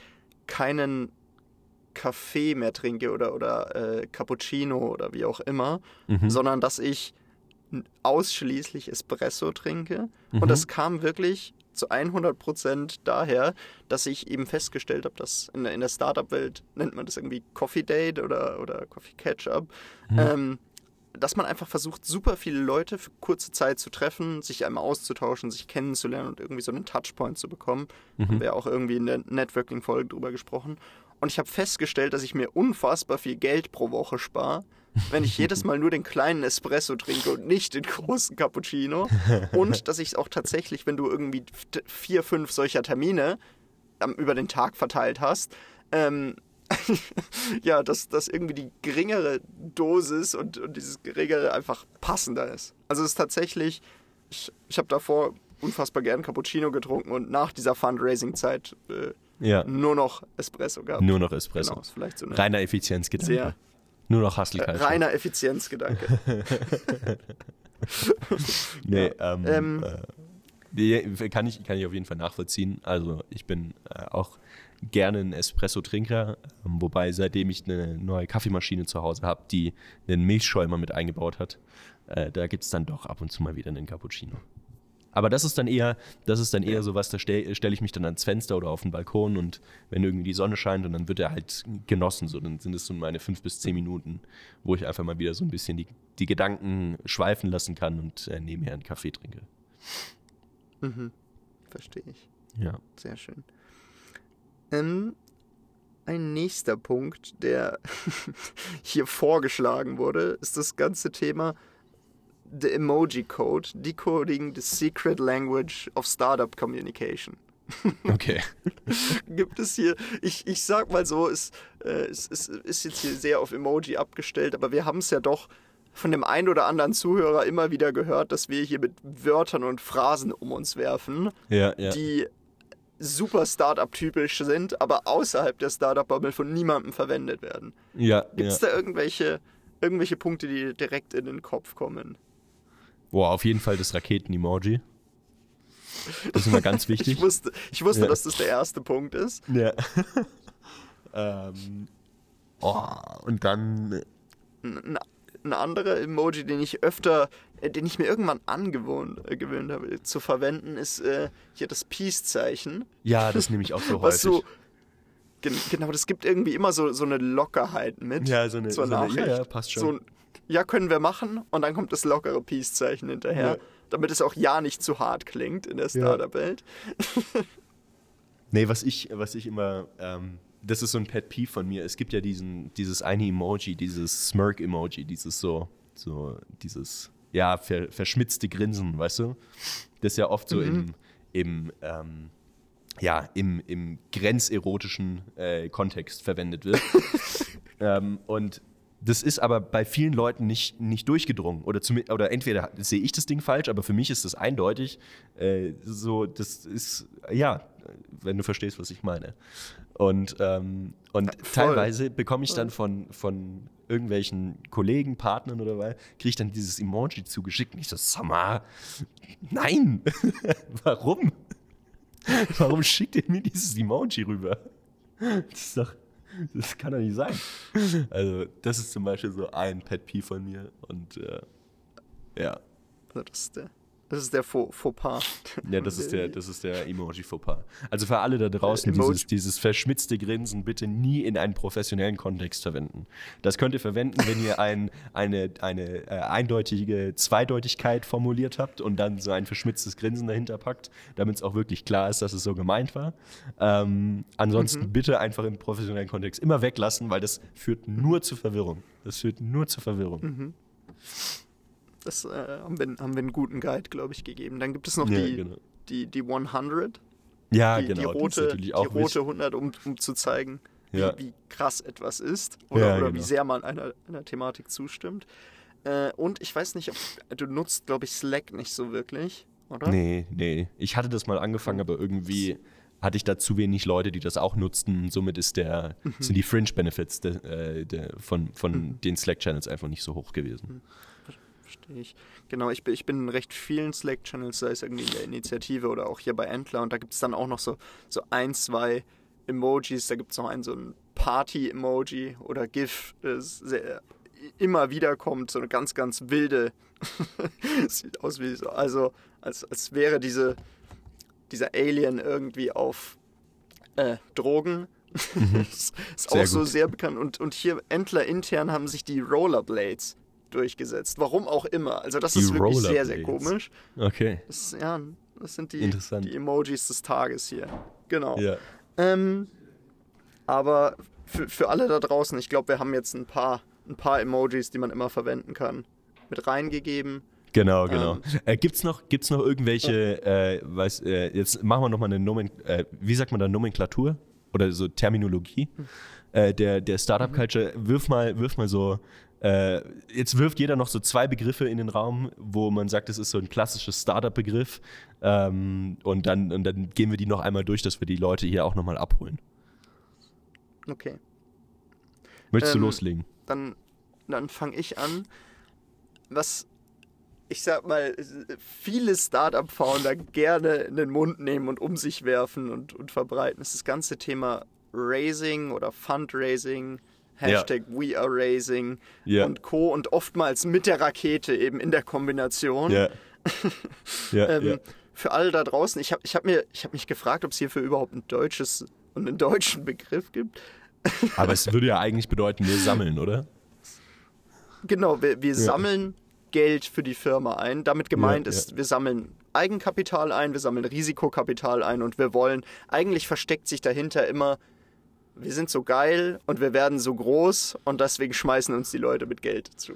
keinen Kaffee mehr trinke oder, oder äh, Cappuccino oder wie auch immer, mhm. sondern dass ich ausschließlich Espresso trinke. Mhm. Und das kam wirklich zu 100% daher, dass ich eben festgestellt habe, dass in der, in der Startup-Welt nennt man das irgendwie Coffee Date oder, oder Coffee Catch-up. Mhm. Ähm, dass man einfach versucht, super viele Leute für kurze Zeit zu treffen, sich einmal auszutauschen, sich kennenzulernen und irgendwie so einen Touchpoint zu bekommen. Mhm. Haben wir auch irgendwie in der Networking-Folge drüber gesprochen. Und ich habe festgestellt, dass ich mir unfassbar viel Geld pro Woche spare, wenn ich jedes Mal nur den kleinen Espresso trinke und nicht den großen Cappuccino. Und dass ich es auch tatsächlich, wenn du irgendwie vier, fünf solcher Termine ähm, über den Tag verteilt hast, ähm, ja, dass, dass irgendwie die geringere Dosis und, und dieses geringere einfach passender ist. Also es ist tatsächlich, ich, ich habe davor unfassbar gern Cappuccino getrunken und nach dieser Fundraising-Zeit äh, ja. nur noch Espresso gehabt. Nur noch Espresso. Genau, vielleicht so Reiner Effizienzgedanke. Sehr, nur noch Hustle äh, Reiner Effizienzgedanke. nee, ja. ähm, ähm äh, kann, ich, kann ich auf jeden Fall nachvollziehen. Also ich bin äh, auch gerne ein Espresso-Trinker, ähm, wobei seitdem ich eine neue Kaffeemaschine zu Hause habe, die einen Milchschäumer mit eingebaut hat, äh, da gibt es dann doch ab und zu mal wieder einen Cappuccino. Aber das ist dann eher, das ist dann eher so was, da stelle stell ich mich dann ans Fenster oder auf den Balkon und wenn irgendwie die Sonne scheint und dann wird er halt genossen, so dann sind es so meine fünf bis zehn Minuten, wo ich einfach mal wieder so ein bisschen die, die Gedanken schweifen lassen kann und äh, nebenher einen Kaffee trinke. Mhm. Verstehe ich. Ja. Sehr schön. Ähm, ein nächster Punkt, der hier vorgeschlagen wurde, ist das ganze Thema The Emoji Code, Decoding the Secret Language of Startup Communication. Okay. Gibt es hier, ich, ich sag mal so, es, äh, es, es ist jetzt hier sehr auf Emoji abgestellt, aber wir haben es ja doch von dem einen oder anderen Zuhörer immer wieder gehört, dass wir hier mit Wörtern und Phrasen um uns werfen, ja, ja. die super Startup-typisch sind, aber außerhalb der Startup-Bubble von niemandem verwendet werden. Ja. Gibt es ja. da irgendwelche, irgendwelche Punkte, die direkt in den Kopf kommen? Boah, auf jeden Fall das Raketen-Emoji. Das ist immer ganz wichtig. ich wusste, ich wusste ja. dass das der erste Punkt ist. Ja. ähm, oh, und dann. Ein, ein anderer Emoji, den ich öfter, äh, den ich mir irgendwann angewöhnt äh, gewöhnt habe zu verwenden, ist äh, hier das Peace-Zeichen. Ja, das nehme ich auch so Was häufig. so, gen genau, das gibt irgendwie immer so, so eine Lockerheit mit. ja, so eine, zur so eine Nachricht. ja, ja, passt schon. So ein, ja, können wir machen. Und dann kommt das lockere Peace-Zeichen hinterher. Ja. Damit es auch ja nicht zu hart klingt in der Startup-Welt. Nee, was ich, was ich immer, ähm, das ist so ein Pet Peeve von mir. Es gibt ja diesen, dieses eine Emoji, dieses Smirk-Emoji, dieses so, so, dieses, ja, ver, verschmitzte Grinsen, weißt du? Das ja oft so im, im, ähm, ja, im, im grenzerotischen äh, Kontext verwendet wird. ähm, und das ist aber bei vielen Leuten nicht, nicht durchgedrungen. Oder, zum, oder entweder sehe ich das Ding falsch, aber für mich ist das eindeutig. Äh, so, das ist, ja, wenn du verstehst, was ich meine. Und, ähm, und voll. teilweise bekomme ich dann von, von irgendwelchen Kollegen, Partnern oder was, kriege ich dann dieses Emoji zugeschickt und ich so, mal, nein, warum? Warum schickt ihr mir dieses Emoji rüber? Das ist doch, das kann doch nicht sein. Also, das ist zum Beispiel so ein Pet Peeve von mir und äh, ja. Das ist der, das ist der Faux, Fauxpas. Ja, das ist der, das ist der Emoji-Fauxpas. Also für alle da draußen, Äh, dieses, dieses verschmitzte Grinsen bitte nie in einen professionellen Kontext verwenden. Das könnt ihr verwenden, wenn ihr ein, eine, eine äh, eindeutige Zweideutigkeit formuliert habt und dann so ein verschmitztes Grinsen dahinter packt, damit es auch wirklich klar ist, dass es so gemeint war. Ähm, ansonsten Mhm. bitte einfach im professionellen Kontext immer weglassen, weil das führt nur zu Verwirrung. Das führt nur zu Verwirrung. Mhm. Das äh, haben, wir, haben wir einen guten Guide, glaube ich, gegeben. Dann gibt es noch Ja, die, genau. die, die 100. Ja, die, genau. die rote, die rote wichtig. 100, um, um zu zeigen, wie, Ja. wie krass etwas ist oder, Ja, oder genau. wie sehr man einer, einer Thematik zustimmt. Äh, und ich weiß nicht, ob du nutzt, glaube ich, Slack nicht so wirklich, oder? Nee, nee. Ich hatte das mal angefangen, aber irgendwie hatte ich da zu wenig Leute, die das auch nutzten. Somit ist der, Mhm. sind die Fringe-Benefits der, äh, der, von, von den Slack-Channels einfach nicht so hoch gewesen. Verstehe ich. Genau, ich bin, ich bin in recht vielen Slack-Channels, sei es irgendwie in der Initiative oder auch hier bei Entler. Und da gibt es dann auch noch so, so ein, zwei Emojis. Da gibt es noch einen so ein Party-Emoji oder GIF, das sehr, immer wieder kommt. So eine ganz, ganz wilde. Sieht aus wie so, also als, als wäre diese, dieser Alien irgendwie auf äh, Drogen. das ist Sehr auch so gut. sehr bekannt. Und, und hier Entler intern haben sich die Rollerblades durchgesetzt. Warum auch immer. Also das Die ist wirklich sehr, sehr komisch. Okay. Das, ja, das sind die, die Emojis des Tages hier. Genau. Ja. Ähm, aber für, für alle da draußen, ich glaube, wir haben jetzt ein paar, ein paar Emojis, die man immer verwenden kann, mit reingegeben. Genau, genau. Ähm. äh, gibt's noch, gibt's noch irgendwelche, äh, weiß, äh, jetzt machen wir nochmal eine Nomen äh, wie sagt man da, Nomenklatur? Oder so Terminologie äh, der, der Startup-Culture. Wirf mal, wirf mal so, äh, jetzt wirft jeder noch so zwei Begriffe in den Raum, wo man sagt, das ist so ein klassisches Startup-Begriff. Ähm, und, dann, und dann gehen wir die noch einmal durch, dass wir die Leute hier auch nochmal abholen. Okay. Möchtest Ähm, du loslegen? dann, dann fange ich an. Was, ich sag mal, viele Startup-Founder gerne in den Mund nehmen und um sich werfen und, und verbreiten, ist das ganze Thema Raising oder Fundraising, Hashtag We Are Raising Ja. und Co. und oftmals mit der Rakete eben in der Kombination. Ja. ja, Ähm, ja. Für alle da draußen, ich habe ich hab mir, ich hab mich gefragt, ob es hierfür überhaupt ein deutsches und einen deutschen Begriff gibt. Aber es würde ja eigentlich bedeuten, wir sammeln, oder? Genau, wir, wir sammeln Geld für die Firma ein. Damit gemeint Ja, ist, wir sammeln Eigenkapital ein, wir sammeln Risikokapital ein und wir wollen, eigentlich versteckt sich dahinter immer, wir sind so geil und wir werden so groß und deswegen schmeißen uns die Leute mit Geld zu.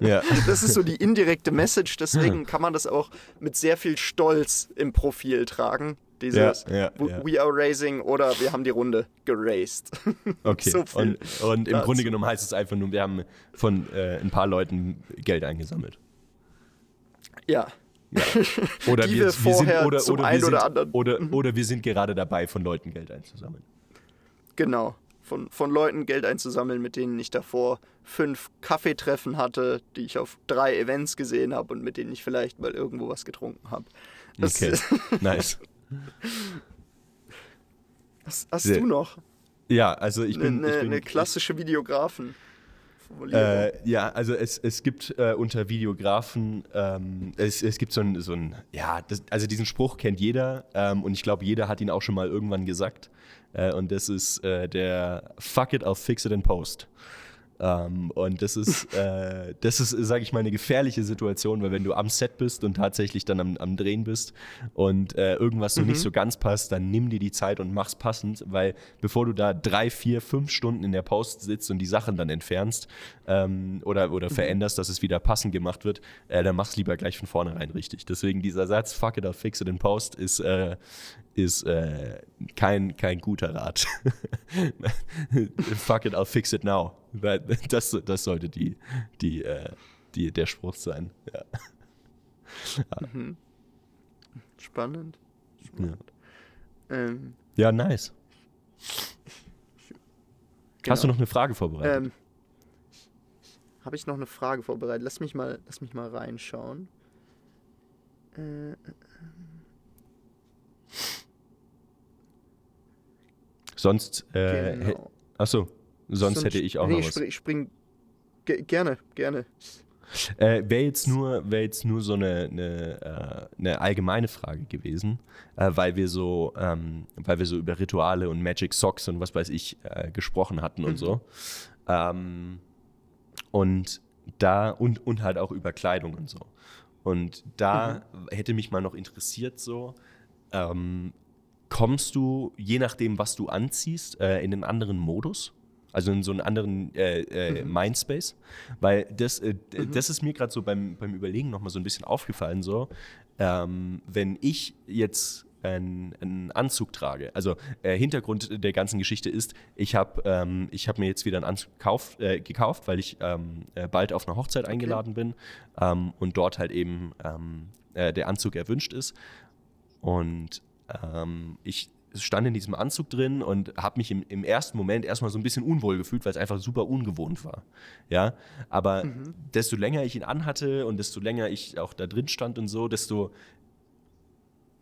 Ja. Das ist so die indirekte Message, deswegen kann man das auch mit sehr viel Stolz im Profil tragen. Dieses Ja, ja, We- ja. We are raising oder wir haben die Runde geraced. Okay. So und und im. Grunde genommen heißt es einfach nur, wir haben von äh, ein paar Leuten Geld eingesammelt. ja. Oder Die wir vorher oder, zum oder, einen wir sind, oder anderen-. Oder, oder wir sind gerade dabei, von Leuten Geld einzusammeln. Genau. Von, von Leuten Geld einzusammeln, mit denen ich davor fünf Kaffeetreffen hatte, die ich auf drei Events gesehen habe und mit denen ich vielleicht mal irgendwo was getrunken habe. Das- Okay. nice. Was hast du noch? Ja, also ich Eine bin. ne, bin ne klassische Videografen. Äh, ja, also es, es gibt äh, unter Videografen, ähm, es, es gibt so ein, so ein ja, das, also diesen Spruch kennt jeder ähm, und ich glaube, jeder hat ihn auch schon mal irgendwann gesagt. Äh, und das ist äh, der Fuck it, I'll fix it in post. Ähm, und das ist, äh, das ist, sage ich mal, eine gefährliche Situation, weil wenn du am Set bist und tatsächlich dann am, am Drehen bist und äh, irgendwas so Mhm. nicht so ganz passt, dann nimm dir die Zeit und mach's passend, weil bevor du da drei, vier, fünf Stunden in der Post sitzt und die Sachen dann entfernst ähm, oder, oder Mhm. veränderst, dass es wieder passend gemacht wird, äh, dann mach's lieber gleich von vornherein richtig. Deswegen dieser Satz, fuck it, I'll fix it in post, ist, äh, ist äh, kein, kein guter Rat. fuck it, I'll fix it now. Das, das sollte die, die, äh, die, der Spruch sein. Ja. Spannend. Ja. Ähm, ja, nice. Hast du genau. noch eine Frage vorbereitet? Ähm, Habe ich noch eine Frage vorbereitet? Lass mich mal, lass mich mal reinschauen. Äh, sonst, äh, genau. achso, sonst hätte ich auch nee, noch was. Spring, spring ge gerne, gerne. Äh, Wäre jetzt nur, wär jetzt nur so eine, eine, äh, eine allgemeine Frage gewesen, äh, weil wir so, ähm, weil wir so über Rituale und Magic Socks und was weiß ich äh, gesprochen hatten und so. Ähm, und da und, und halt auch über Kleidung und so. Und da hätte mich mal noch interessiert, so, ähm, kommst du, je nachdem, was du anziehst, äh, in einen anderen Modus? Also in so einen anderen äh, äh, Mindspace? Weil das, äh, d- das ist mir gerade so beim, beim Überlegen nochmal so ein bisschen aufgefallen, so, ähm, wenn ich jetzt einen, Anzug trage, also äh, Hintergrund der ganzen Geschichte ist, ich habe ähm, ich hab mir jetzt wieder einen Anzug gekauft, äh, gekauft weil ich ähm, äh, bald auf eine Hochzeit eingeladen bin ähm, und dort halt eben ähm, äh, der Anzug erwünscht ist. Und ähm, ich stand in diesem Anzug drin und habe mich im, im ersten Moment erstmal so ein bisschen unwohl gefühlt, weil es einfach super ungewohnt war. Ja, aber desto länger ich ihn anhatte und desto länger ich auch da drin stand und so, desto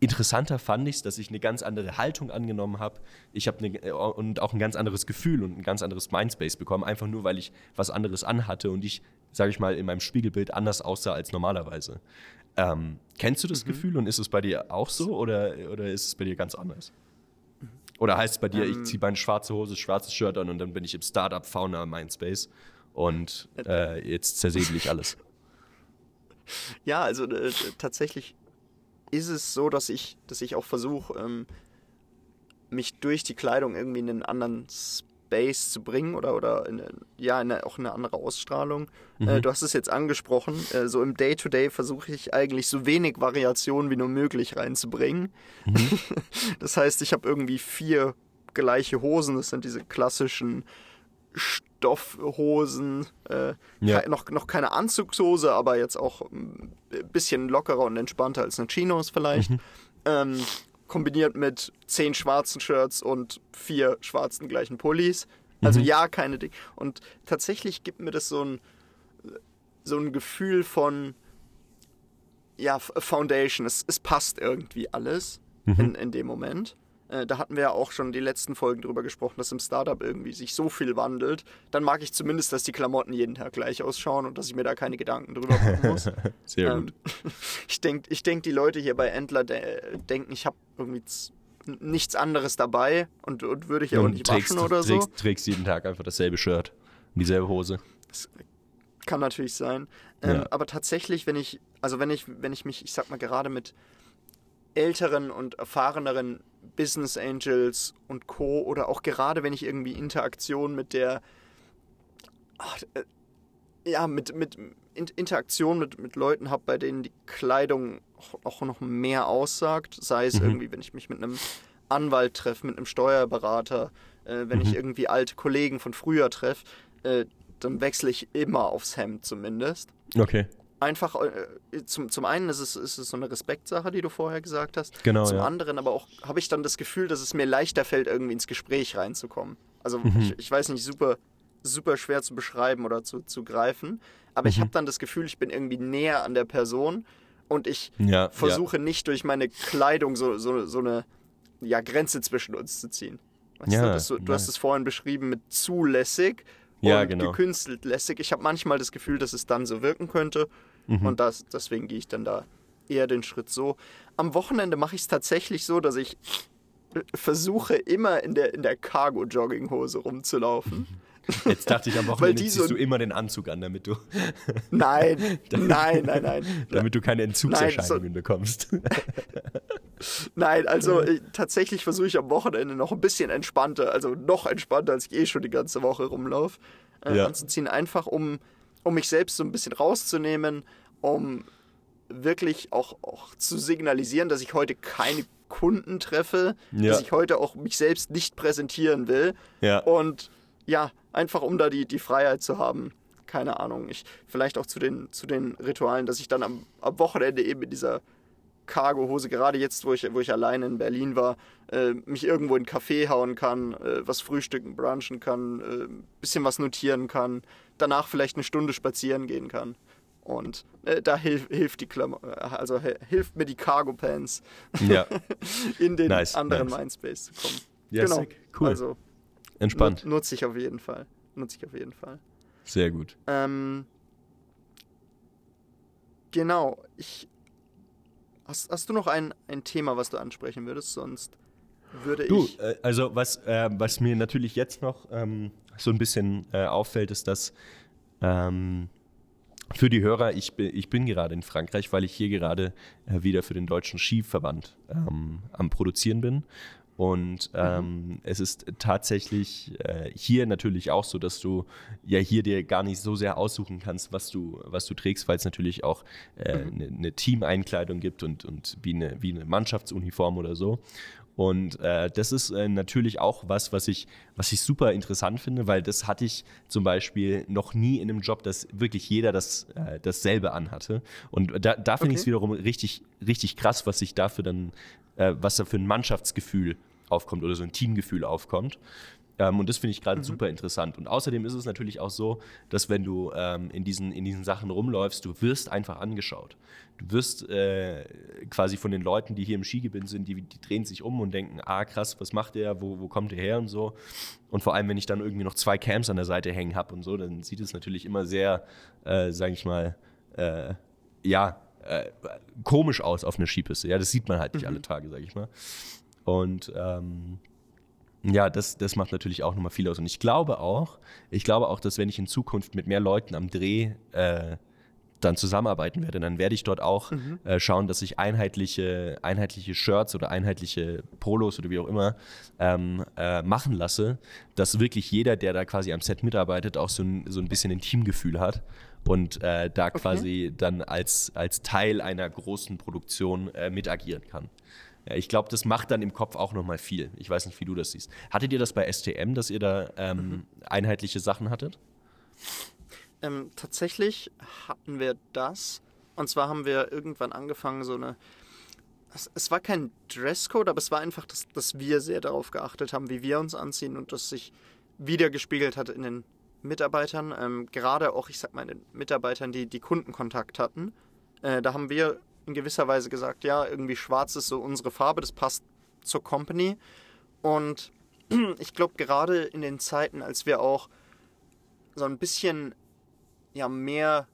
interessanter fand ich es, dass ich eine ganz andere Haltung angenommen habe. Ich habe eine, und auch ein ganz anderes Gefühl und ein ganz anderes Mindspace bekommen, einfach nur, weil ich was anderes anhatte und ich, sage ich mal, in meinem Spiegelbild anders aussah als normalerweise. Ähm, kennst du das Gefühl und ist es bei dir auch so oder, oder ist es bei dir ganz anders? Oder heißt es bei dir, ich Ähm. ziehe meine schwarze Hose, schwarzes Shirt an und dann bin ich im Startup Fauna Mindspace und äh, jetzt zersäbel ich alles. Ja, also äh, tatsächlich ist es so, dass ich, dass ich auch versuche, ähm, mich durch die Kleidung irgendwie in einen anderen Space zu bringen oder, oder in, ja, in eine, auch eine andere Ausstrahlung. Äh, du hast es jetzt angesprochen, äh, so im Day-to-Day versuche ich eigentlich so wenig Variationen wie nur möglich reinzubringen. das heißt, ich habe irgendwie vier gleiche Hosen, das sind diese klassischen Stoffhosen, äh, Ja. noch, noch keine Anzugshose, aber jetzt auch ein bisschen lockerer und entspannter als eine Chinos vielleicht. Ähm, kombiniert mit zehn schwarzen Shirts und vier schwarzen gleichen Pullis. Also ja, keine Ding. Und tatsächlich gibt mir das so ein, so ein Gefühl von ja, Foundation. Es, es passt irgendwie alles in, in dem Moment. Äh, da hatten wir ja auch schon die letzten Folgen drüber gesprochen, dass im Startup irgendwie sich so viel wandelt. Dann mag ich zumindest, dass die Klamotten jeden Tag gleich ausschauen und dass ich mir da keine Gedanken drüber machen muss. Sehr Ähm, gut. ich denke, ich denk, die Leute hier bei Endler de denken, ich habe irgendwie nichts anderes dabei und, und würde ich auch und nicht trägst, waschen oder so. trägst, trägst jeden Tag einfach dasselbe Shirt und dieselbe Hose. Das kann natürlich sein. Ähm, Ja. Aber tatsächlich, wenn ich, also wenn ich, wenn ich mich, ich sag mal, gerade mit älteren und erfahreneren Business Angels und Co. oder auch gerade wenn ich irgendwie Interaktion mit der ach, äh, ja, mit, mit In Interaktion mit, mit Leuten habe, bei denen die Kleidung auch, auch noch mehr aussagt. Sei es Mhm. irgendwie, wenn ich mich mit einem Anwalt treffe, mit einem Steuerberater, äh, wenn Mhm. ich irgendwie alte Kollegen von früher treffe, äh, dann wechsle ich immer aufs Hemd zumindest. Okay. Einfach, äh, zum, zum einen ist es, ist es so eine Respektsache, die du vorher gesagt hast. Genau, Zum ja. anderen aber auch habe ich dann das Gefühl, dass es mir leichter fällt, irgendwie ins Gespräch reinzukommen. Also Mhm. ich, ich weiß nicht, super, super schwer zu beschreiben oder zu, zu greifen. Aber ich Mhm. habe dann das Gefühl, ich bin irgendwie näher an der Person und ich Ja, versuche nicht durch meine Kleidung so, so, so eine ja, Grenze zwischen uns zu ziehen. Weißt Ja, du, das, du hast es vorhin beschrieben mit zulässig Ja, und genau. gekünstelt lässig. Ich habe manchmal das Gefühl, dass es dann so wirken könnte. Mhm. Und das, deswegen gehe ich dann da eher den Schritt so. Am Wochenende mache ich es tatsächlich so, dass ich versuche, immer in der, in der Cargo-Jogginghose rumzulaufen. Jetzt dachte ich am Wochenende ziehst so- du immer den Anzug an, damit du, Nein, nein, nein, nein. damit du keine Entzugserscheinungen Nein, bekommst. Nein, also äh, tatsächlich versuche ich am Wochenende noch ein bisschen entspannter, also noch entspannter, als ich eh schon die ganze Woche rumlaufe, äh, Ja. anzuziehen. Einfach um, um mich selbst so ein bisschen rauszunehmen, um wirklich auch, auch zu signalisieren, dass ich heute keine Kunden treffe, Ja. dass ich heute auch mich selbst nicht präsentieren will. Ja. Und ja, einfach um da die, die Freiheit zu haben. Keine Ahnung. Ich, vielleicht auch zu den, zu den Ritualen, dass ich dann am, am Wochenende eben in dieser Cargo-Hose, gerade jetzt, wo ich, wo ich alleine in Berlin war, äh, mich irgendwo in einen Café hauen kann, äh, was frühstücken, brunchen kann, äh, bisschen was notieren kann, danach vielleicht eine Stunde spazieren gehen kann. Und äh, da hilf, hilft die Klammer, also he- hilft mir die Cargo-Pants, ja, in den Nice, anderen nice. Mindspace zu kommen. Ja, genau. sick. Cool. Also entspannt. nut- nutze ich auf jeden Fall. Nutze ich auf jeden Fall. Sehr gut. Ähm, genau, ich. Hast, hast du noch ein, ein Thema, was du ansprechen würdest? Sonst würde Du, ich. äh, also was, äh, was mir natürlich jetzt noch ähm, so ein bisschen äh, auffällt, ist, dass ähm, für die Hörer, ich, bin- ich bin gerade in Frankreich, weil ich hier gerade äh, wieder für den Deutschen Skiverband ähm, am Produzieren bin. Und ähm, es ist tatsächlich äh, hier natürlich auch so, dass du ja hier dir gar nicht so sehr aussuchen kannst, was du, was du trägst, weil es natürlich auch äh, eine, eine Teameinkleidung gibt und, und wie, eine, wie eine Mannschaftsuniform oder so. Und äh, das ist äh, natürlich auch was, was ich, was ich super interessant finde, weil das hatte ich zum Beispiel noch nie in einem Job, dass wirklich jeder das, äh, dasselbe anhatte. Und da, da finde ich es Okay. wiederum richtig, richtig krass, was sich dafür dann, äh, was da für ein Mannschaftsgefühl aufkommt oder so ein Teamgefühl aufkommt. Ähm, und das finde ich gerade super interessant. Und außerdem ist es natürlich auch so, dass wenn du ähm, in, diesen, in diesen Sachen rumläufst, du wirst einfach angeschaut. Du wirst äh, quasi von den Leuten, die hier im Skigebiet sind, die, die drehen sich um und denken, ah krass, was macht der, wo, wo kommt der her und so. Und vor allem, wenn ich dann irgendwie noch zwei Cams an der Seite hängen habe und so, dann sieht es natürlich immer sehr, äh, sage ich mal, äh, ja, äh, komisch aus auf einer Skipiste. Ja, das sieht man halt nicht alle Tage, sage ich mal. Und ähm, ja, das, das macht natürlich auch nochmal viel aus. Und ich glaube auch, ich glaube auch, dass wenn ich in Zukunft mit mehr Leuten am Dreh äh, dann zusammenarbeiten werde, dann werde ich dort auch äh, schauen, dass ich einheitliche, einheitliche Shirts oder einheitliche Polos oder wie auch immer ähm, äh, machen lasse, dass wirklich jeder, der da quasi am Set mitarbeitet, auch so ein, so ein bisschen ein Teamgefühl hat und äh, da quasi dann als, als Teil einer großen Produktion äh, mit agieren kann. Ja, ich glaube, das macht dann im Kopf auch nochmal viel. Ich weiß nicht, wie du das siehst. Hattet ihr das bei STM, dass ihr da ähm, einheitliche Sachen hattet? Ähm, tatsächlich hatten wir das. Und zwar haben wir irgendwann angefangen, so eine. Es, es war kein Dresscode, aber es war einfach, dass, dass wir sehr darauf geachtet haben, wie wir uns anziehen und das sich wiedergespiegelt hat in den Mitarbeitern. Ähm, gerade auch, ich sag mal, in den Mitarbeitern, die, die Kundenkontakt hatten. Äh, da haben wir in gewisser Weise gesagt, ja, irgendwie schwarz ist so unsere Farbe, das passt zur Company. Und ich glaube, gerade in den Zeiten, als wir auch so ein bisschen ja, mehr,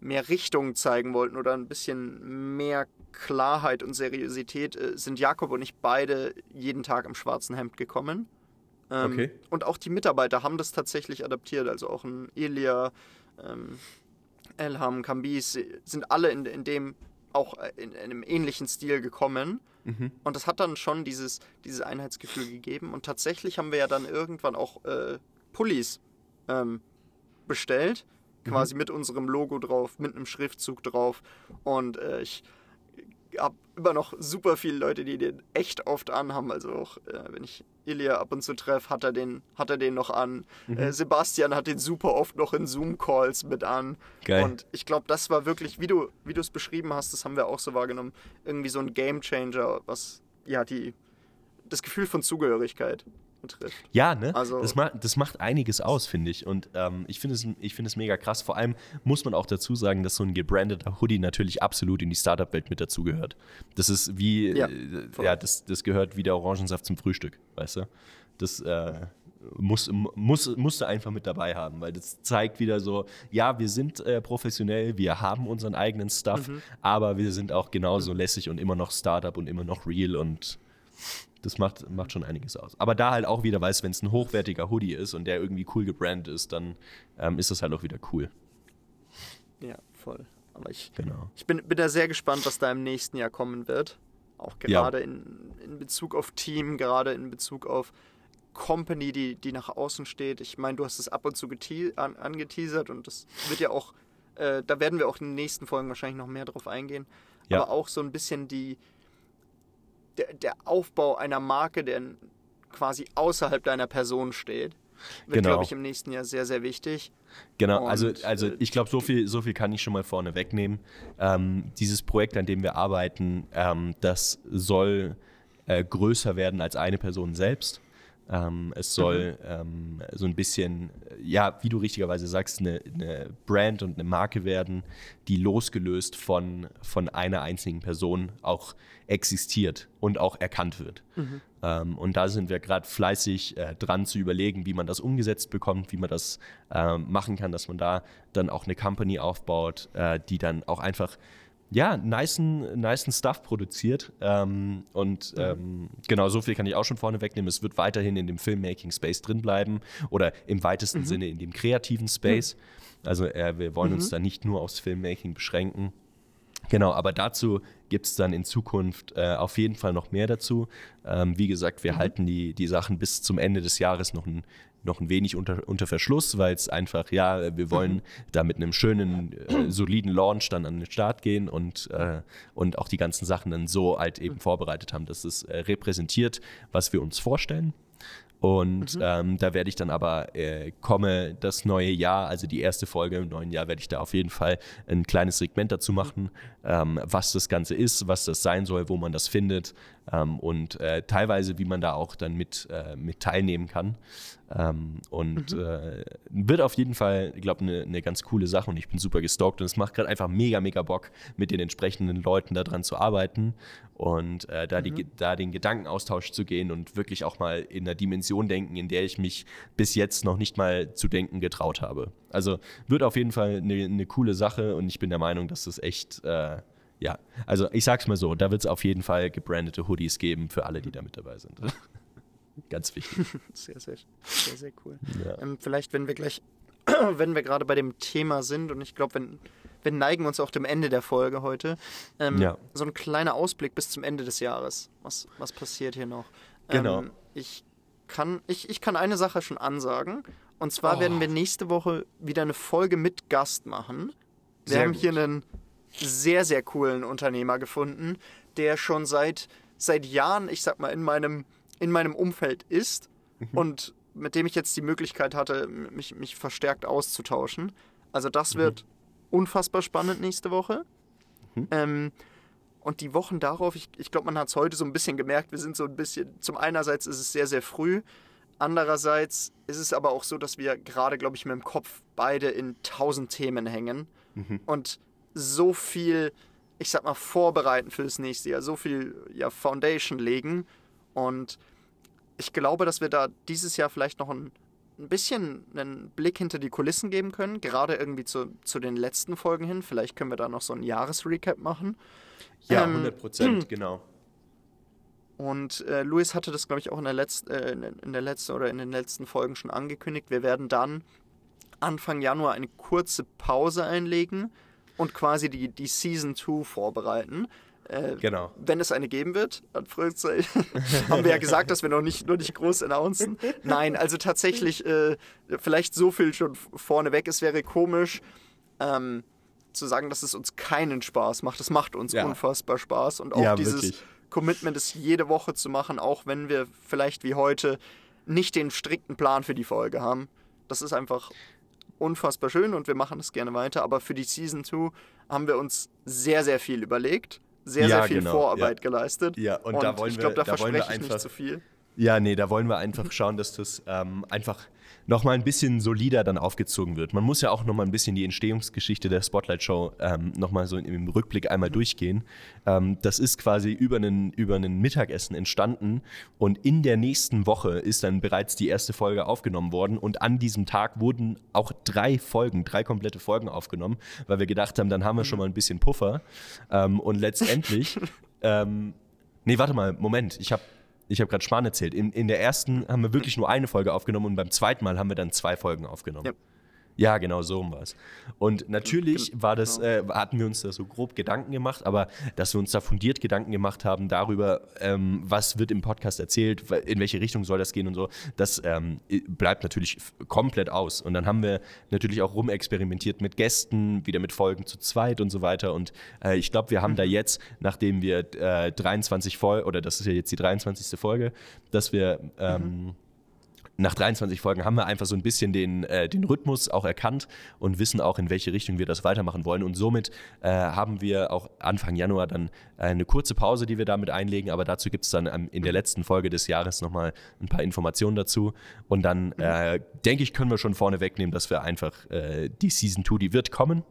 mehr Richtung zeigen wollten oder ein bisschen mehr Klarheit und Seriosität, äh, sind Jakob und ich beide jeden Tag im schwarzen Hemd gekommen. Ähm, Okay. Und auch die Mitarbeiter haben das tatsächlich adaptiert. Also auch ein Elia, ähm, Elham, Kambis sind alle in, in dem auch äh, in, in einem ähnlichen Stil gekommen. Und das hat dann schon dieses, dieses Einheitsgefühl gegeben. Und tatsächlich haben wir ja dann irgendwann auch äh, Pullis ähm, bestellt, quasi mit unserem Logo drauf, mit einem Schriftzug drauf. Und äh, ich habe immer noch super viele Leute, die den echt oft anhaben. Also auch äh, wenn ich Ilya ab und zu treffe, hat er den, hat er den noch an. Äh, Sebastian hat den super oft noch in Zoom-Calls mit an. Geil. Und ich glaube, das war wirklich, wie du wie du es beschrieben hast, das haben wir auch so wahrgenommen, irgendwie so ein Game-Changer, was ja die das Gefühl von Zugehörigkeit betrifft. Ja, ne? Also- das, ma das macht einiges aus, finde ich. Und ähm, ich finde es, ich finde es mega krass. Vor allem muss man auch dazu sagen, dass so ein gebrandeter Hoodie natürlich absolut in die Startup-Welt mit dazugehört. Das ist wie, Ja, äh, ja, das, das gehört wie der Orangensaft zum Frühstück, weißt du? Das, äh, muss, muss, musste einfach mit dabei haben, weil das zeigt wieder so, ja, wir sind äh, professionell, wir haben unseren eigenen Stuff, mhm. aber wir sind auch genauso lässig und immer noch Startup und immer noch real und das macht, macht schon einiges aus. Aber da halt auch wieder, weißt wenn es ein hochwertiger Hoodie ist und der irgendwie cool gebrandet ist, dann ähm, ist das halt auch wieder cool. Ja, voll. Aber ich, genau. ich bin, bin da sehr gespannt, was da im nächsten Jahr kommen wird. Auch gerade ja. in, in Bezug auf Team, gerade in Bezug auf Company, die, die nach außen steht. Ich meine, du hast es ab und zu an, angeteasert und das wird ja auch, äh, da werden wir auch in den nächsten Folgen wahrscheinlich noch mehr drauf eingehen. Ja. Aber auch so ein bisschen die, der, der Aufbau einer Marke, der quasi außerhalb deiner Person steht, wird, genau. glaube ich, im nächsten Jahr sehr, sehr wichtig. Genau, also, Und, also, also ich glaube, so viel, so viel kann ich schon mal vorne wegnehmen. Ähm, dieses Projekt, an dem wir arbeiten, ähm, das soll äh, größer werden als eine Person selbst. Ähm, es soll mhm. ähm, so ein bisschen, ja, wie du richtigerweise sagst, eine, eine, Brand und eine Marke werden, die losgelöst von, von einer einzigen Person auch existiert und auch erkannt wird. Mhm. Ähm, und da sind wir gerade fleißig äh, dran zu überlegen, wie man das umgesetzt bekommt, wie man das äh, machen kann, dass man da dann auch eine Company aufbaut, äh, die dann auch einfach ja, nicen, nicen Stuff produziert. Ähm, und ähm, genau, so viel kann ich auch schon vorne wegnehmen. Es wird weiterhin in dem Filmmaking-Space drin bleiben oder im weitesten mhm. Sinne in dem kreativen Space. Mhm. Also äh, wir wollen mhm. uns da nicht nur aufs Filmmaking beschränken. Genau, aber dazu gibt es dann in Zukunft äh, auf jeden Fall noch mehr dazu. Ähm, wie gesagt, wir mhm. halten die, die Sachen bis zum Ende des Jahres noch ein, noch ein wenig unter, unter Verschluss, weil es einfach, ja, wir wollen mhm. da mit einem schönen, äh, soliden Launch dann an den Start gehen und, äh, und auch die ganzen Sachen dann so halt eben vorbereitet haben, dass es äh, repräsentiert, was wir uns vorstellen. Und mhm. ähm, da werde ich dann aber äh, komme das neue Jahr, also die erste Folge im neuen Jahr, werde ich da auf jeden Fall ein kleines Segment dazu machen, ähm, was das Ganze ist, was das sein soll, wo man das findet ähm, und äh, teilweise, wie man da auch dann mit, äh, mit teilnehmen kann. Ähm, und mhm. äh, wird auf jeden Fall, ich glaube, eine ne ganz coole Sache und ich bin super gestockt und es macht gerade einfach mega, mega Bock, mit den entsprechenden Leuten daran zu arbeiten und äh, da, mhm. die, da den Gedankenaustausch zu gehen und wirklich auch mal in einer Dimension denken, in der ich mich bis jetzt noch nicht mal zu denken getraut habe. Also wird auf jeden Fall eine, eine coole Sache und ich bin der Meinung, dass das echt äh, ja, also ich sag's mal so, da wird es auf jeden Fall gebrandete Hoodies geben für alle, die da mit dabei sind. Ganz wichtig. Sehr, sehr, sehr, sehr cool. Ja. Ähm, vielleicht, wenn wir gleich, wenn wir gerade bei dem Thema sind und ich glaube, wenn wir neigen uns auch dem Ende der Folge heute, ähm, ja. so ein kleiner Ausblick bis zum Ende des Jahres. Was, was passiert hier noch? Genau. Ähm, ich, kann, ich, ich kann eine Sache schon ansagen. Und zwar oh. werden wir nächste Woche wieder eine Folge mit Gast machen. Wir sehr haben gut. hier einen sehr, sehr coolen Unternehmer gefunden, der schon seit, seit Jahren, ich sag mal, in meinem, in meinem Umfeld ist mhm. und mit dem ich jetzt die Möglichkeit hatte, mich, mich verstärkt auszutauschen. Also das mhm. wird unfassbar spannend nächste Woche. Mhm. Ähm, und die Wochen darauf, ich, ich glaube, man hat es heute so ein bisschen gemerkt, wir sind so ein bisschen, zum einerseits ist es sehr, sehr früh, andererseits ist es aber auch so, dass wir gerade, glaube ich, mit dem Kopf beide in tausend Themen hängen. Mhm. Und so viel, ich sag mal, vorbereiten für das nächste Jahr, so viel ja, Foundation legen. Und ich glaube, dass wir da dieses Jahr vielleicht noch ein, ein bisschen einen Blick hinter die Kulissen geben können, gerade irgendwie zu, zu den letzten Folgen hin. Vielleicht können wir da noch so ein Jahresrecap machen. Ja, 100 ähm, Prozent, genau. Und äh, Luis hatte das, glaube ich, auch in der, Letz-, äh, in der letzten oder in den letzten Folgen schon angekündigt. Wir werden dann Anfang Januar eine kurze Pause einlegen, und quasi die, die Season 2 vorbereiten. Äh, genau. Wenn es eine geben wird, haben wir ja gesagt, dass wir noch nicht, noch nicht groß announcen. Nein, also tatsächlich äh, vielleicht so viel schon vorneweg. Es wäre komisch ähm, zu sagen, dass es uns keinen Spaß macht. Es macht uns ja. unfassbar Spaß und auch ja, dieses wirklich. Commitment, es jede Woche zu machen, auch wenn wir vielleicht wie heute nicht den strikten Plan für die Folge haben. Das ist einfach unfassbar schön und wir machen das gerne weiter. Aber für die Season 2 haben wir uns sehr, sehr viel überlegt, sehr, ja, sehr viel genau, Vorarbeit ja. geleistet. Ja, und, und da wollen ich glaube, da da verspreche ich nicht zu viel. Ja, nee, da wollen wir einfach schauen, dass das ähm, einfach nochmal ein bisschen solider dann aufgezogen wird. Man muss ja auch nochmal ein bisschen die Entstehungsgeschichte der Spotlight Show ähm, nochmal so im Rückblick einmal mhm. durchgehen. Ähm, das ist quasi über einen, über einen Mittagessen entstanden und in der nächsten Woche ist dann bereits die erste Folge aufgenommen worden und an diesem Tag wurden auch drei Folgen, drei komplette Folgen aufgenommen, weil wir gedacht haben, dann haben wir mhm. schon mal ein bisschen Puffer ähm, und letztendlich ähm, Nee, warte mal, Moment. Ich habe ich habe gerade Schmarrn erzählt. In, in der ersten haben wir wirklich nur eine Folge aufgenommen und beim zweiten Mal haben wir dann zwei Folgen aufgenommen. Ja. Ja, genau, so war es. Und natürlich war das, genau. äh, hatten wir uns da so grob Gedanken gemacht, aber dass wir uns da fundiert Gedanken gemacht haben darüber, ähm, was wird im Podcast erzählt, in welche Richtung soll das gehen und so, das ähm, bleibt natürlich komplett aus. Und dann haben wir natürlich auch rumexperimentiert mit Gästen, wieder mit Folgen zu zweit und so weiter. Und äh, ich glaube, wir haben mhm. da jetzt, nachdem wir äh, 23 Folgen, oder das ist ja jetzt die 23. Folge, dass wir ähm, mhm nach 23 Folgen haben wir einfach so ein bisschen den, äh, den Rhythmus auch erkannt und wissen auch, in welche Richtung wir das weitermachen wollen. Und somit äh, haben wir auch Anfang Januar dann eine kurze Pause, die wir damit einlegen. Aber dazu gibt es dann ähm, in der letzten Folge des Jahres nochmal ein paar Informationen dazu. Und dann mhm. äh, denke ich, können wir schon vorne wegnehmen, dass wir einfach äh, die Season 2, die wird kommen.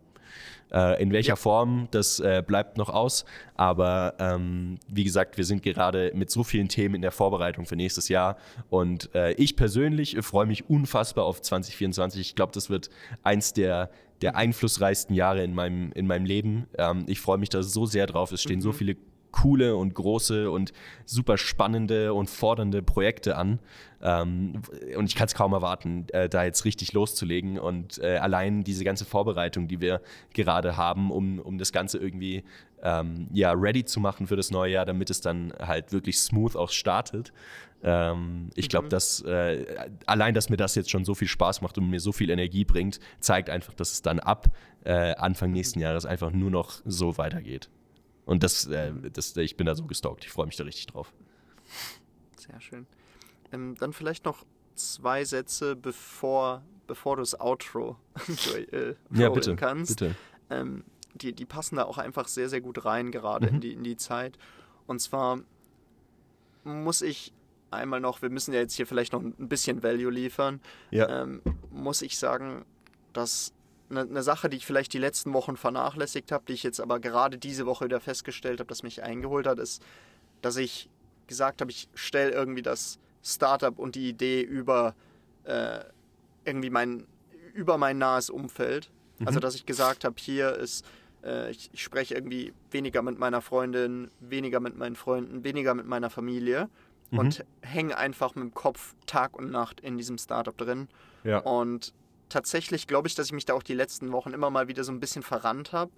Äh, in welcher ja. Form, das äh, bleibt noch aus. Aber ähm, wie gesagt, wir sind gerade mit so vielen Themen in der Vorbereitung für nächstes Jahr. Und äh, ich persönlich freue mich unfassbar auf 2024. Ich glaube, das wird eins der, der einflussreichsten Jahre in meinem, in meinem Leben. Ähm, ich freue mich da so sehr drauf. Es stehen mhm. so viele coole und große und super spannende und fordernde Projekte an. Ähm, und ich kann es kaum erwarten, äh, da jetzt richtig loszulegen. Und äh, allein diese ganze Vorbereitung, die wir gerade haben, um, um das Ganze irgendwie ähm, ja, ready zu machen für das neue Jahr, damit es dann halt wirklich smooth auch startet. Ähm, ich glaube, mhm. dass äh, allein, dass mir das jetzt schon so viel Spaß macht und mir so viel Energie bringt, zeigt einfach, dass es dann ab äh, Anfang nächsten Jahres einfach nur noch so weitergeht. Und das, äh, das, ich bin da so gestalkt. Ich freue mich da richtig drauf. Sehr schön. Ähm, dann vielleicht noch zwei Sätze, bevor, bevor du das Outro äh, ja, bitte, kannst. Bitte. Ähm, die, die passen da auch einfach sehr, sehr gut rein, gerade mhm. in, die, in die Zeit. Und zwar muss ich einmal noch, wir müssen ja jetzt hier vielleicht noch ein bisschen Value liefern, ja. ähm, muss ich sagen, dass eine, Sache, die ich vielleicht die letzten Wochen vernachlässigt habe, die ich jetzt aber gerade diese Woche wieder festgestellt habe, dass mich eingeholt hat, ist, dass ich gesagt habe, ich stelle irgendwie das Startup und die Idee über äh, irgendwie mein über mein nahes Umfeld. Mhm. Also dass ich gesagt habe, hier ist äh, ich, ich, spreche irgendwie weniger mit meiner Freundin, weniger mit meinen Freunden, weniger mit meiner Familie mhm. und hänge einfach mit dem Kopf Tag und Nacht in diesem Startup drin. Ja. Und tatsächlich glaube ich, dass ich mich da auch die letzten Wochen immer mal wieder so ein bisschen verrannt habe.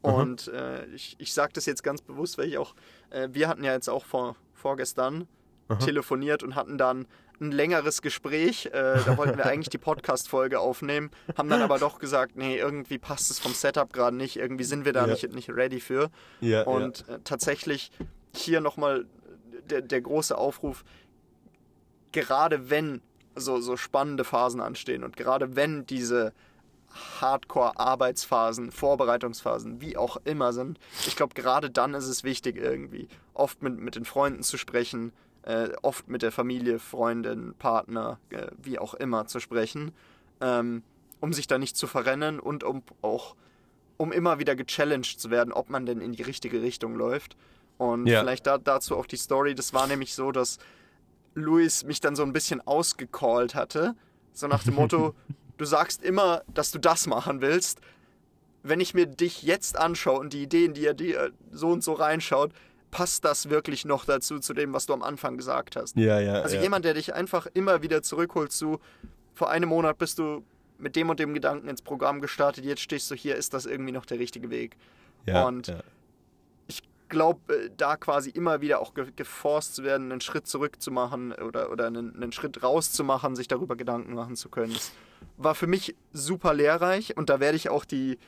Und äh, ich, ich sage das jetzt ganz bewusst, weil ich auch, äh, wir hatten ja jetzt auch vor, vorgestern Aha. telefoniert und hatten dann ein längeres Gespräch. Äh, da wollten wir eigentlich die Podcast-Folge aufnehmen, haben dann aber doch gesagt, nee, irgendwie passt es vom Setup gerade nicht, irgendwie sind wir da ja. nicht, nicht ready für. Ja, und ja. Äh, tatsächlich hier nochmal der, der große Aufruf, gerade wenn so, so spannende Phasen anstehen. Und gerade wenn diese Hardcore-Arbeitsphasen, Vorbereitungsphasen, wie auch immer sind, ich glaube, gerade dann ist es wichtig, irgendwie oft mit, mit den Freunden zu sprechen, äh, oft mit der Familie, Freundin, Partner, äh, wie auch immer zu sprechen, ähm, um sich da nicht zu verrennen und um auch um immer wieder gechallenged zu werden, ob man denn in die richtige Richtung läuft. Und ja. vielleicht da, dazu auch die Story. Das war nämlich so, dass Luis mich dann so ein bisschen ausgecallt hatte. So nach dem Motto, du sagst immer, dass du das machen willst. Wenn ich mir dich jetzt anschaue und die Ideen, die er dir so und so reinschaut, passt das wirklich noch dazu, zu dem, was du am Anfang gesagt hast. Ja, ja. Also ja. jemand, der dich einfach immer wieder zurückholt zu, vor einem Monat bist du mit dem und dem Gedanken ins Programm gestartet, jetzt stehst du hier, ist das irgendwie noch der richtige Weg? Ja, und ja glaube, äh, da quasi immer wieder auch geforst zu werden, einen Schritt zurück zu machen oder, oder einen, einen Schritt rauszumachen, sich darüber Gedanken machen zu können. Das war für mich super lehrreich und da werde ich auch die,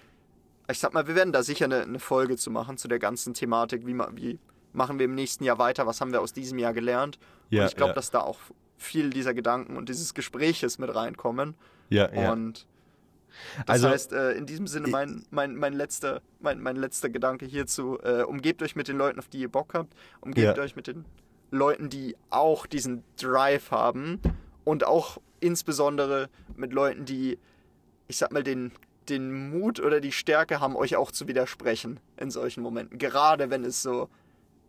ich sag mal, wir werden da sicher eine, eine Folge zu machen, zu der ganzen Thematik, wie, wie machen wir im nächsten Jahr weiter, was haben wir aus diesem Jahr gelernt. Ja, und ich glaube, ja. dass da auch viel dieser Gedanken und dieses Gespräches mit reinkommen. Ja, ja. Und das also, heißt, äh, in diesem Sinne mein, mein, mein, letzter, mein, mein letzter Gedanke hierzu, äh, umgebt euch mit den Leuten, auf die ihr Bock habt, umgebt ja. euch mit den Leuten, die auch diesen Drive haben und auch insbesondere mit Leuten, die, ich sag mal, den, den Mut oder die Stärke haben, euch auch zu widersprechen in solchen Momenten. Gerade wenn es so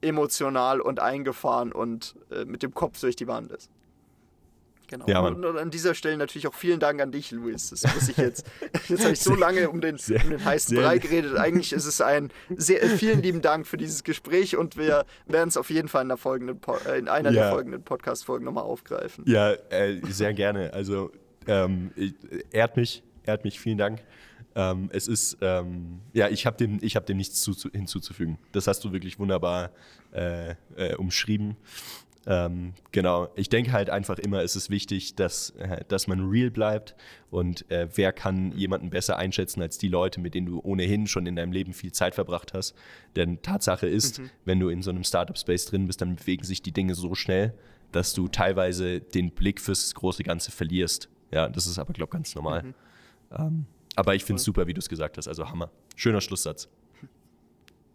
emotional und eingefahren und äh, mit dem Kopf durch die Wand ist. Genau. Ja, und, und, an dieser Stelle natürlich auch vielen Dank an dich, Luis. Das muss ich jetzt. Jetzt habe ich so lange um den, sehr, um den heißen Brei geredet. Eigentlich ist es ein sehr vielen lieben Dank für dieses Gespräch und wir werden es auf jeden Fall in, der folgenden äh, in einer ja. der folgenden Podcast-Folgen nochmal aufgreifen. Ja, äh, sehr gerne. Also ähm, ehrt mich, ehrt mich. Vielen Dank. Ähm, es ist, ähm, ja, ich habe dem, hab dem nichts zu, hinzuzufügen. Das hast du wirklich wunderbar äh, äh, umschrieben. Ähm, genau, ich denke halt einfach immer, es ist wichtig, dass, äh, dass man real bleibt und äh, wer kann jemanden besser einschätzen als die Leute, mit denen du ohnehin schon in deinem Leben viel Zeit verbracht hast. Denn Tatsache ist, mhm. wenn du in so einem Startup-Space drin bist, dann bewegen sich die Dinge so schnell, dass du teilweise den Blick fürs große Ganze verlierst. Ja, das ist aber, glaube ich, ganz normal. Mhm. Ähm, aber ich finde es super, wie du es gesagt hast. Also Hammer. Schöner Schlusssatz.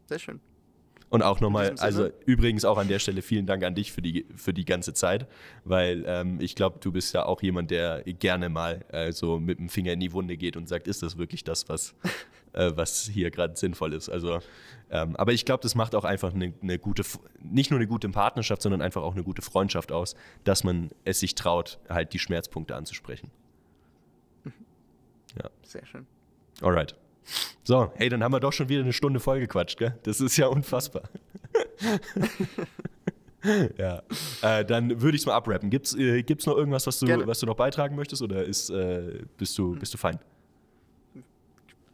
Sehr schön. Und auch nochmal, also übrigens auch an der Stelle vielen Dank an dich für die, für die ganze Zeit, weil ähm, ich glaube, du bist ja auch jemand, der gerne mal äh, so mit dem Finger in die Wunde geht und sagt, ist das wirklich das, was, äh, was hier gerade sinnvoll ist. Also, ähm, aber ich glaube, das macht auch einfach eine, eine, gute, nicht nur eine gute Partnerschaft, sondern einfach auch eine gute Freundschaft aus, dass man es sich traut, halt die Schmerzpunkte anzusprechen. Mhm. Ja. Sehr schön. Alright. So, hey, dann haben wir doch schon wieder eine Stunde vollgequatscht, gell? Das ist ja unfassbar. ja, äh, dann würde ich es mal abrappen. Gibt es äh, noch irgendwas, was du, was du noch beitragen möchtest oder ist, äh, bist, du, bist du fein?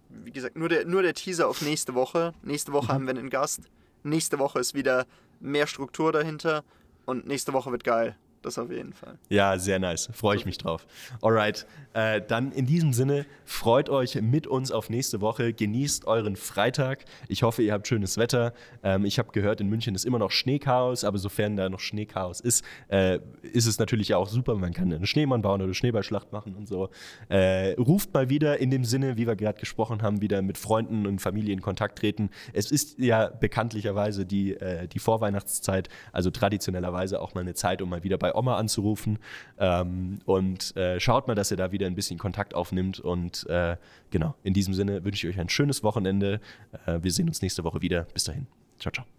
Wie gesagt, nur der, nur der Teaser auf nächste Woche. Nächste Woche mhm. haben wir einen Gast. Nächste Woche ist wieder mehr Struktur dahinter und nächste Woche wird geil. Das auf jeden Fall. Ja, sehr nice. Freue ich mich drauf. Alright, äh, dann in diesem Sinne, freut euch mit uns auf nächste Woche. Genießt euren Freitag. Ich hoffe, ihr habt schönes Wetter. Ähm, ich habe gehört, in München ist immer noch Schneechaos, aber sofern da noch Schneechaos ist, äh, ist es natürlich auch super. Man kann einen Schneemann bauen oder Schneeballschlacht machen und so. Äh, ruft mal wieder in dem Sinne, wie wir gerade gesprochen haben, wieder mit Freunden und Familie in Kontakt treten. Es ist ja bekanntlicherweise die, äh, die Vorweihnachtszeit, also traditionellerweise auch mal eine Zeit, um mal wieder bei bei Oma anzurufen. Ähm, und äh, schaut mal, dass ihr da wieder ein bisschen Kontakt aufnimmt. Und äh, genau, in diesem Sinne wünsche ich euch ein schönes Wochenende. Äh, wir sehen uns nächste Woche wieder. Bis dahin. Ciao, ciao.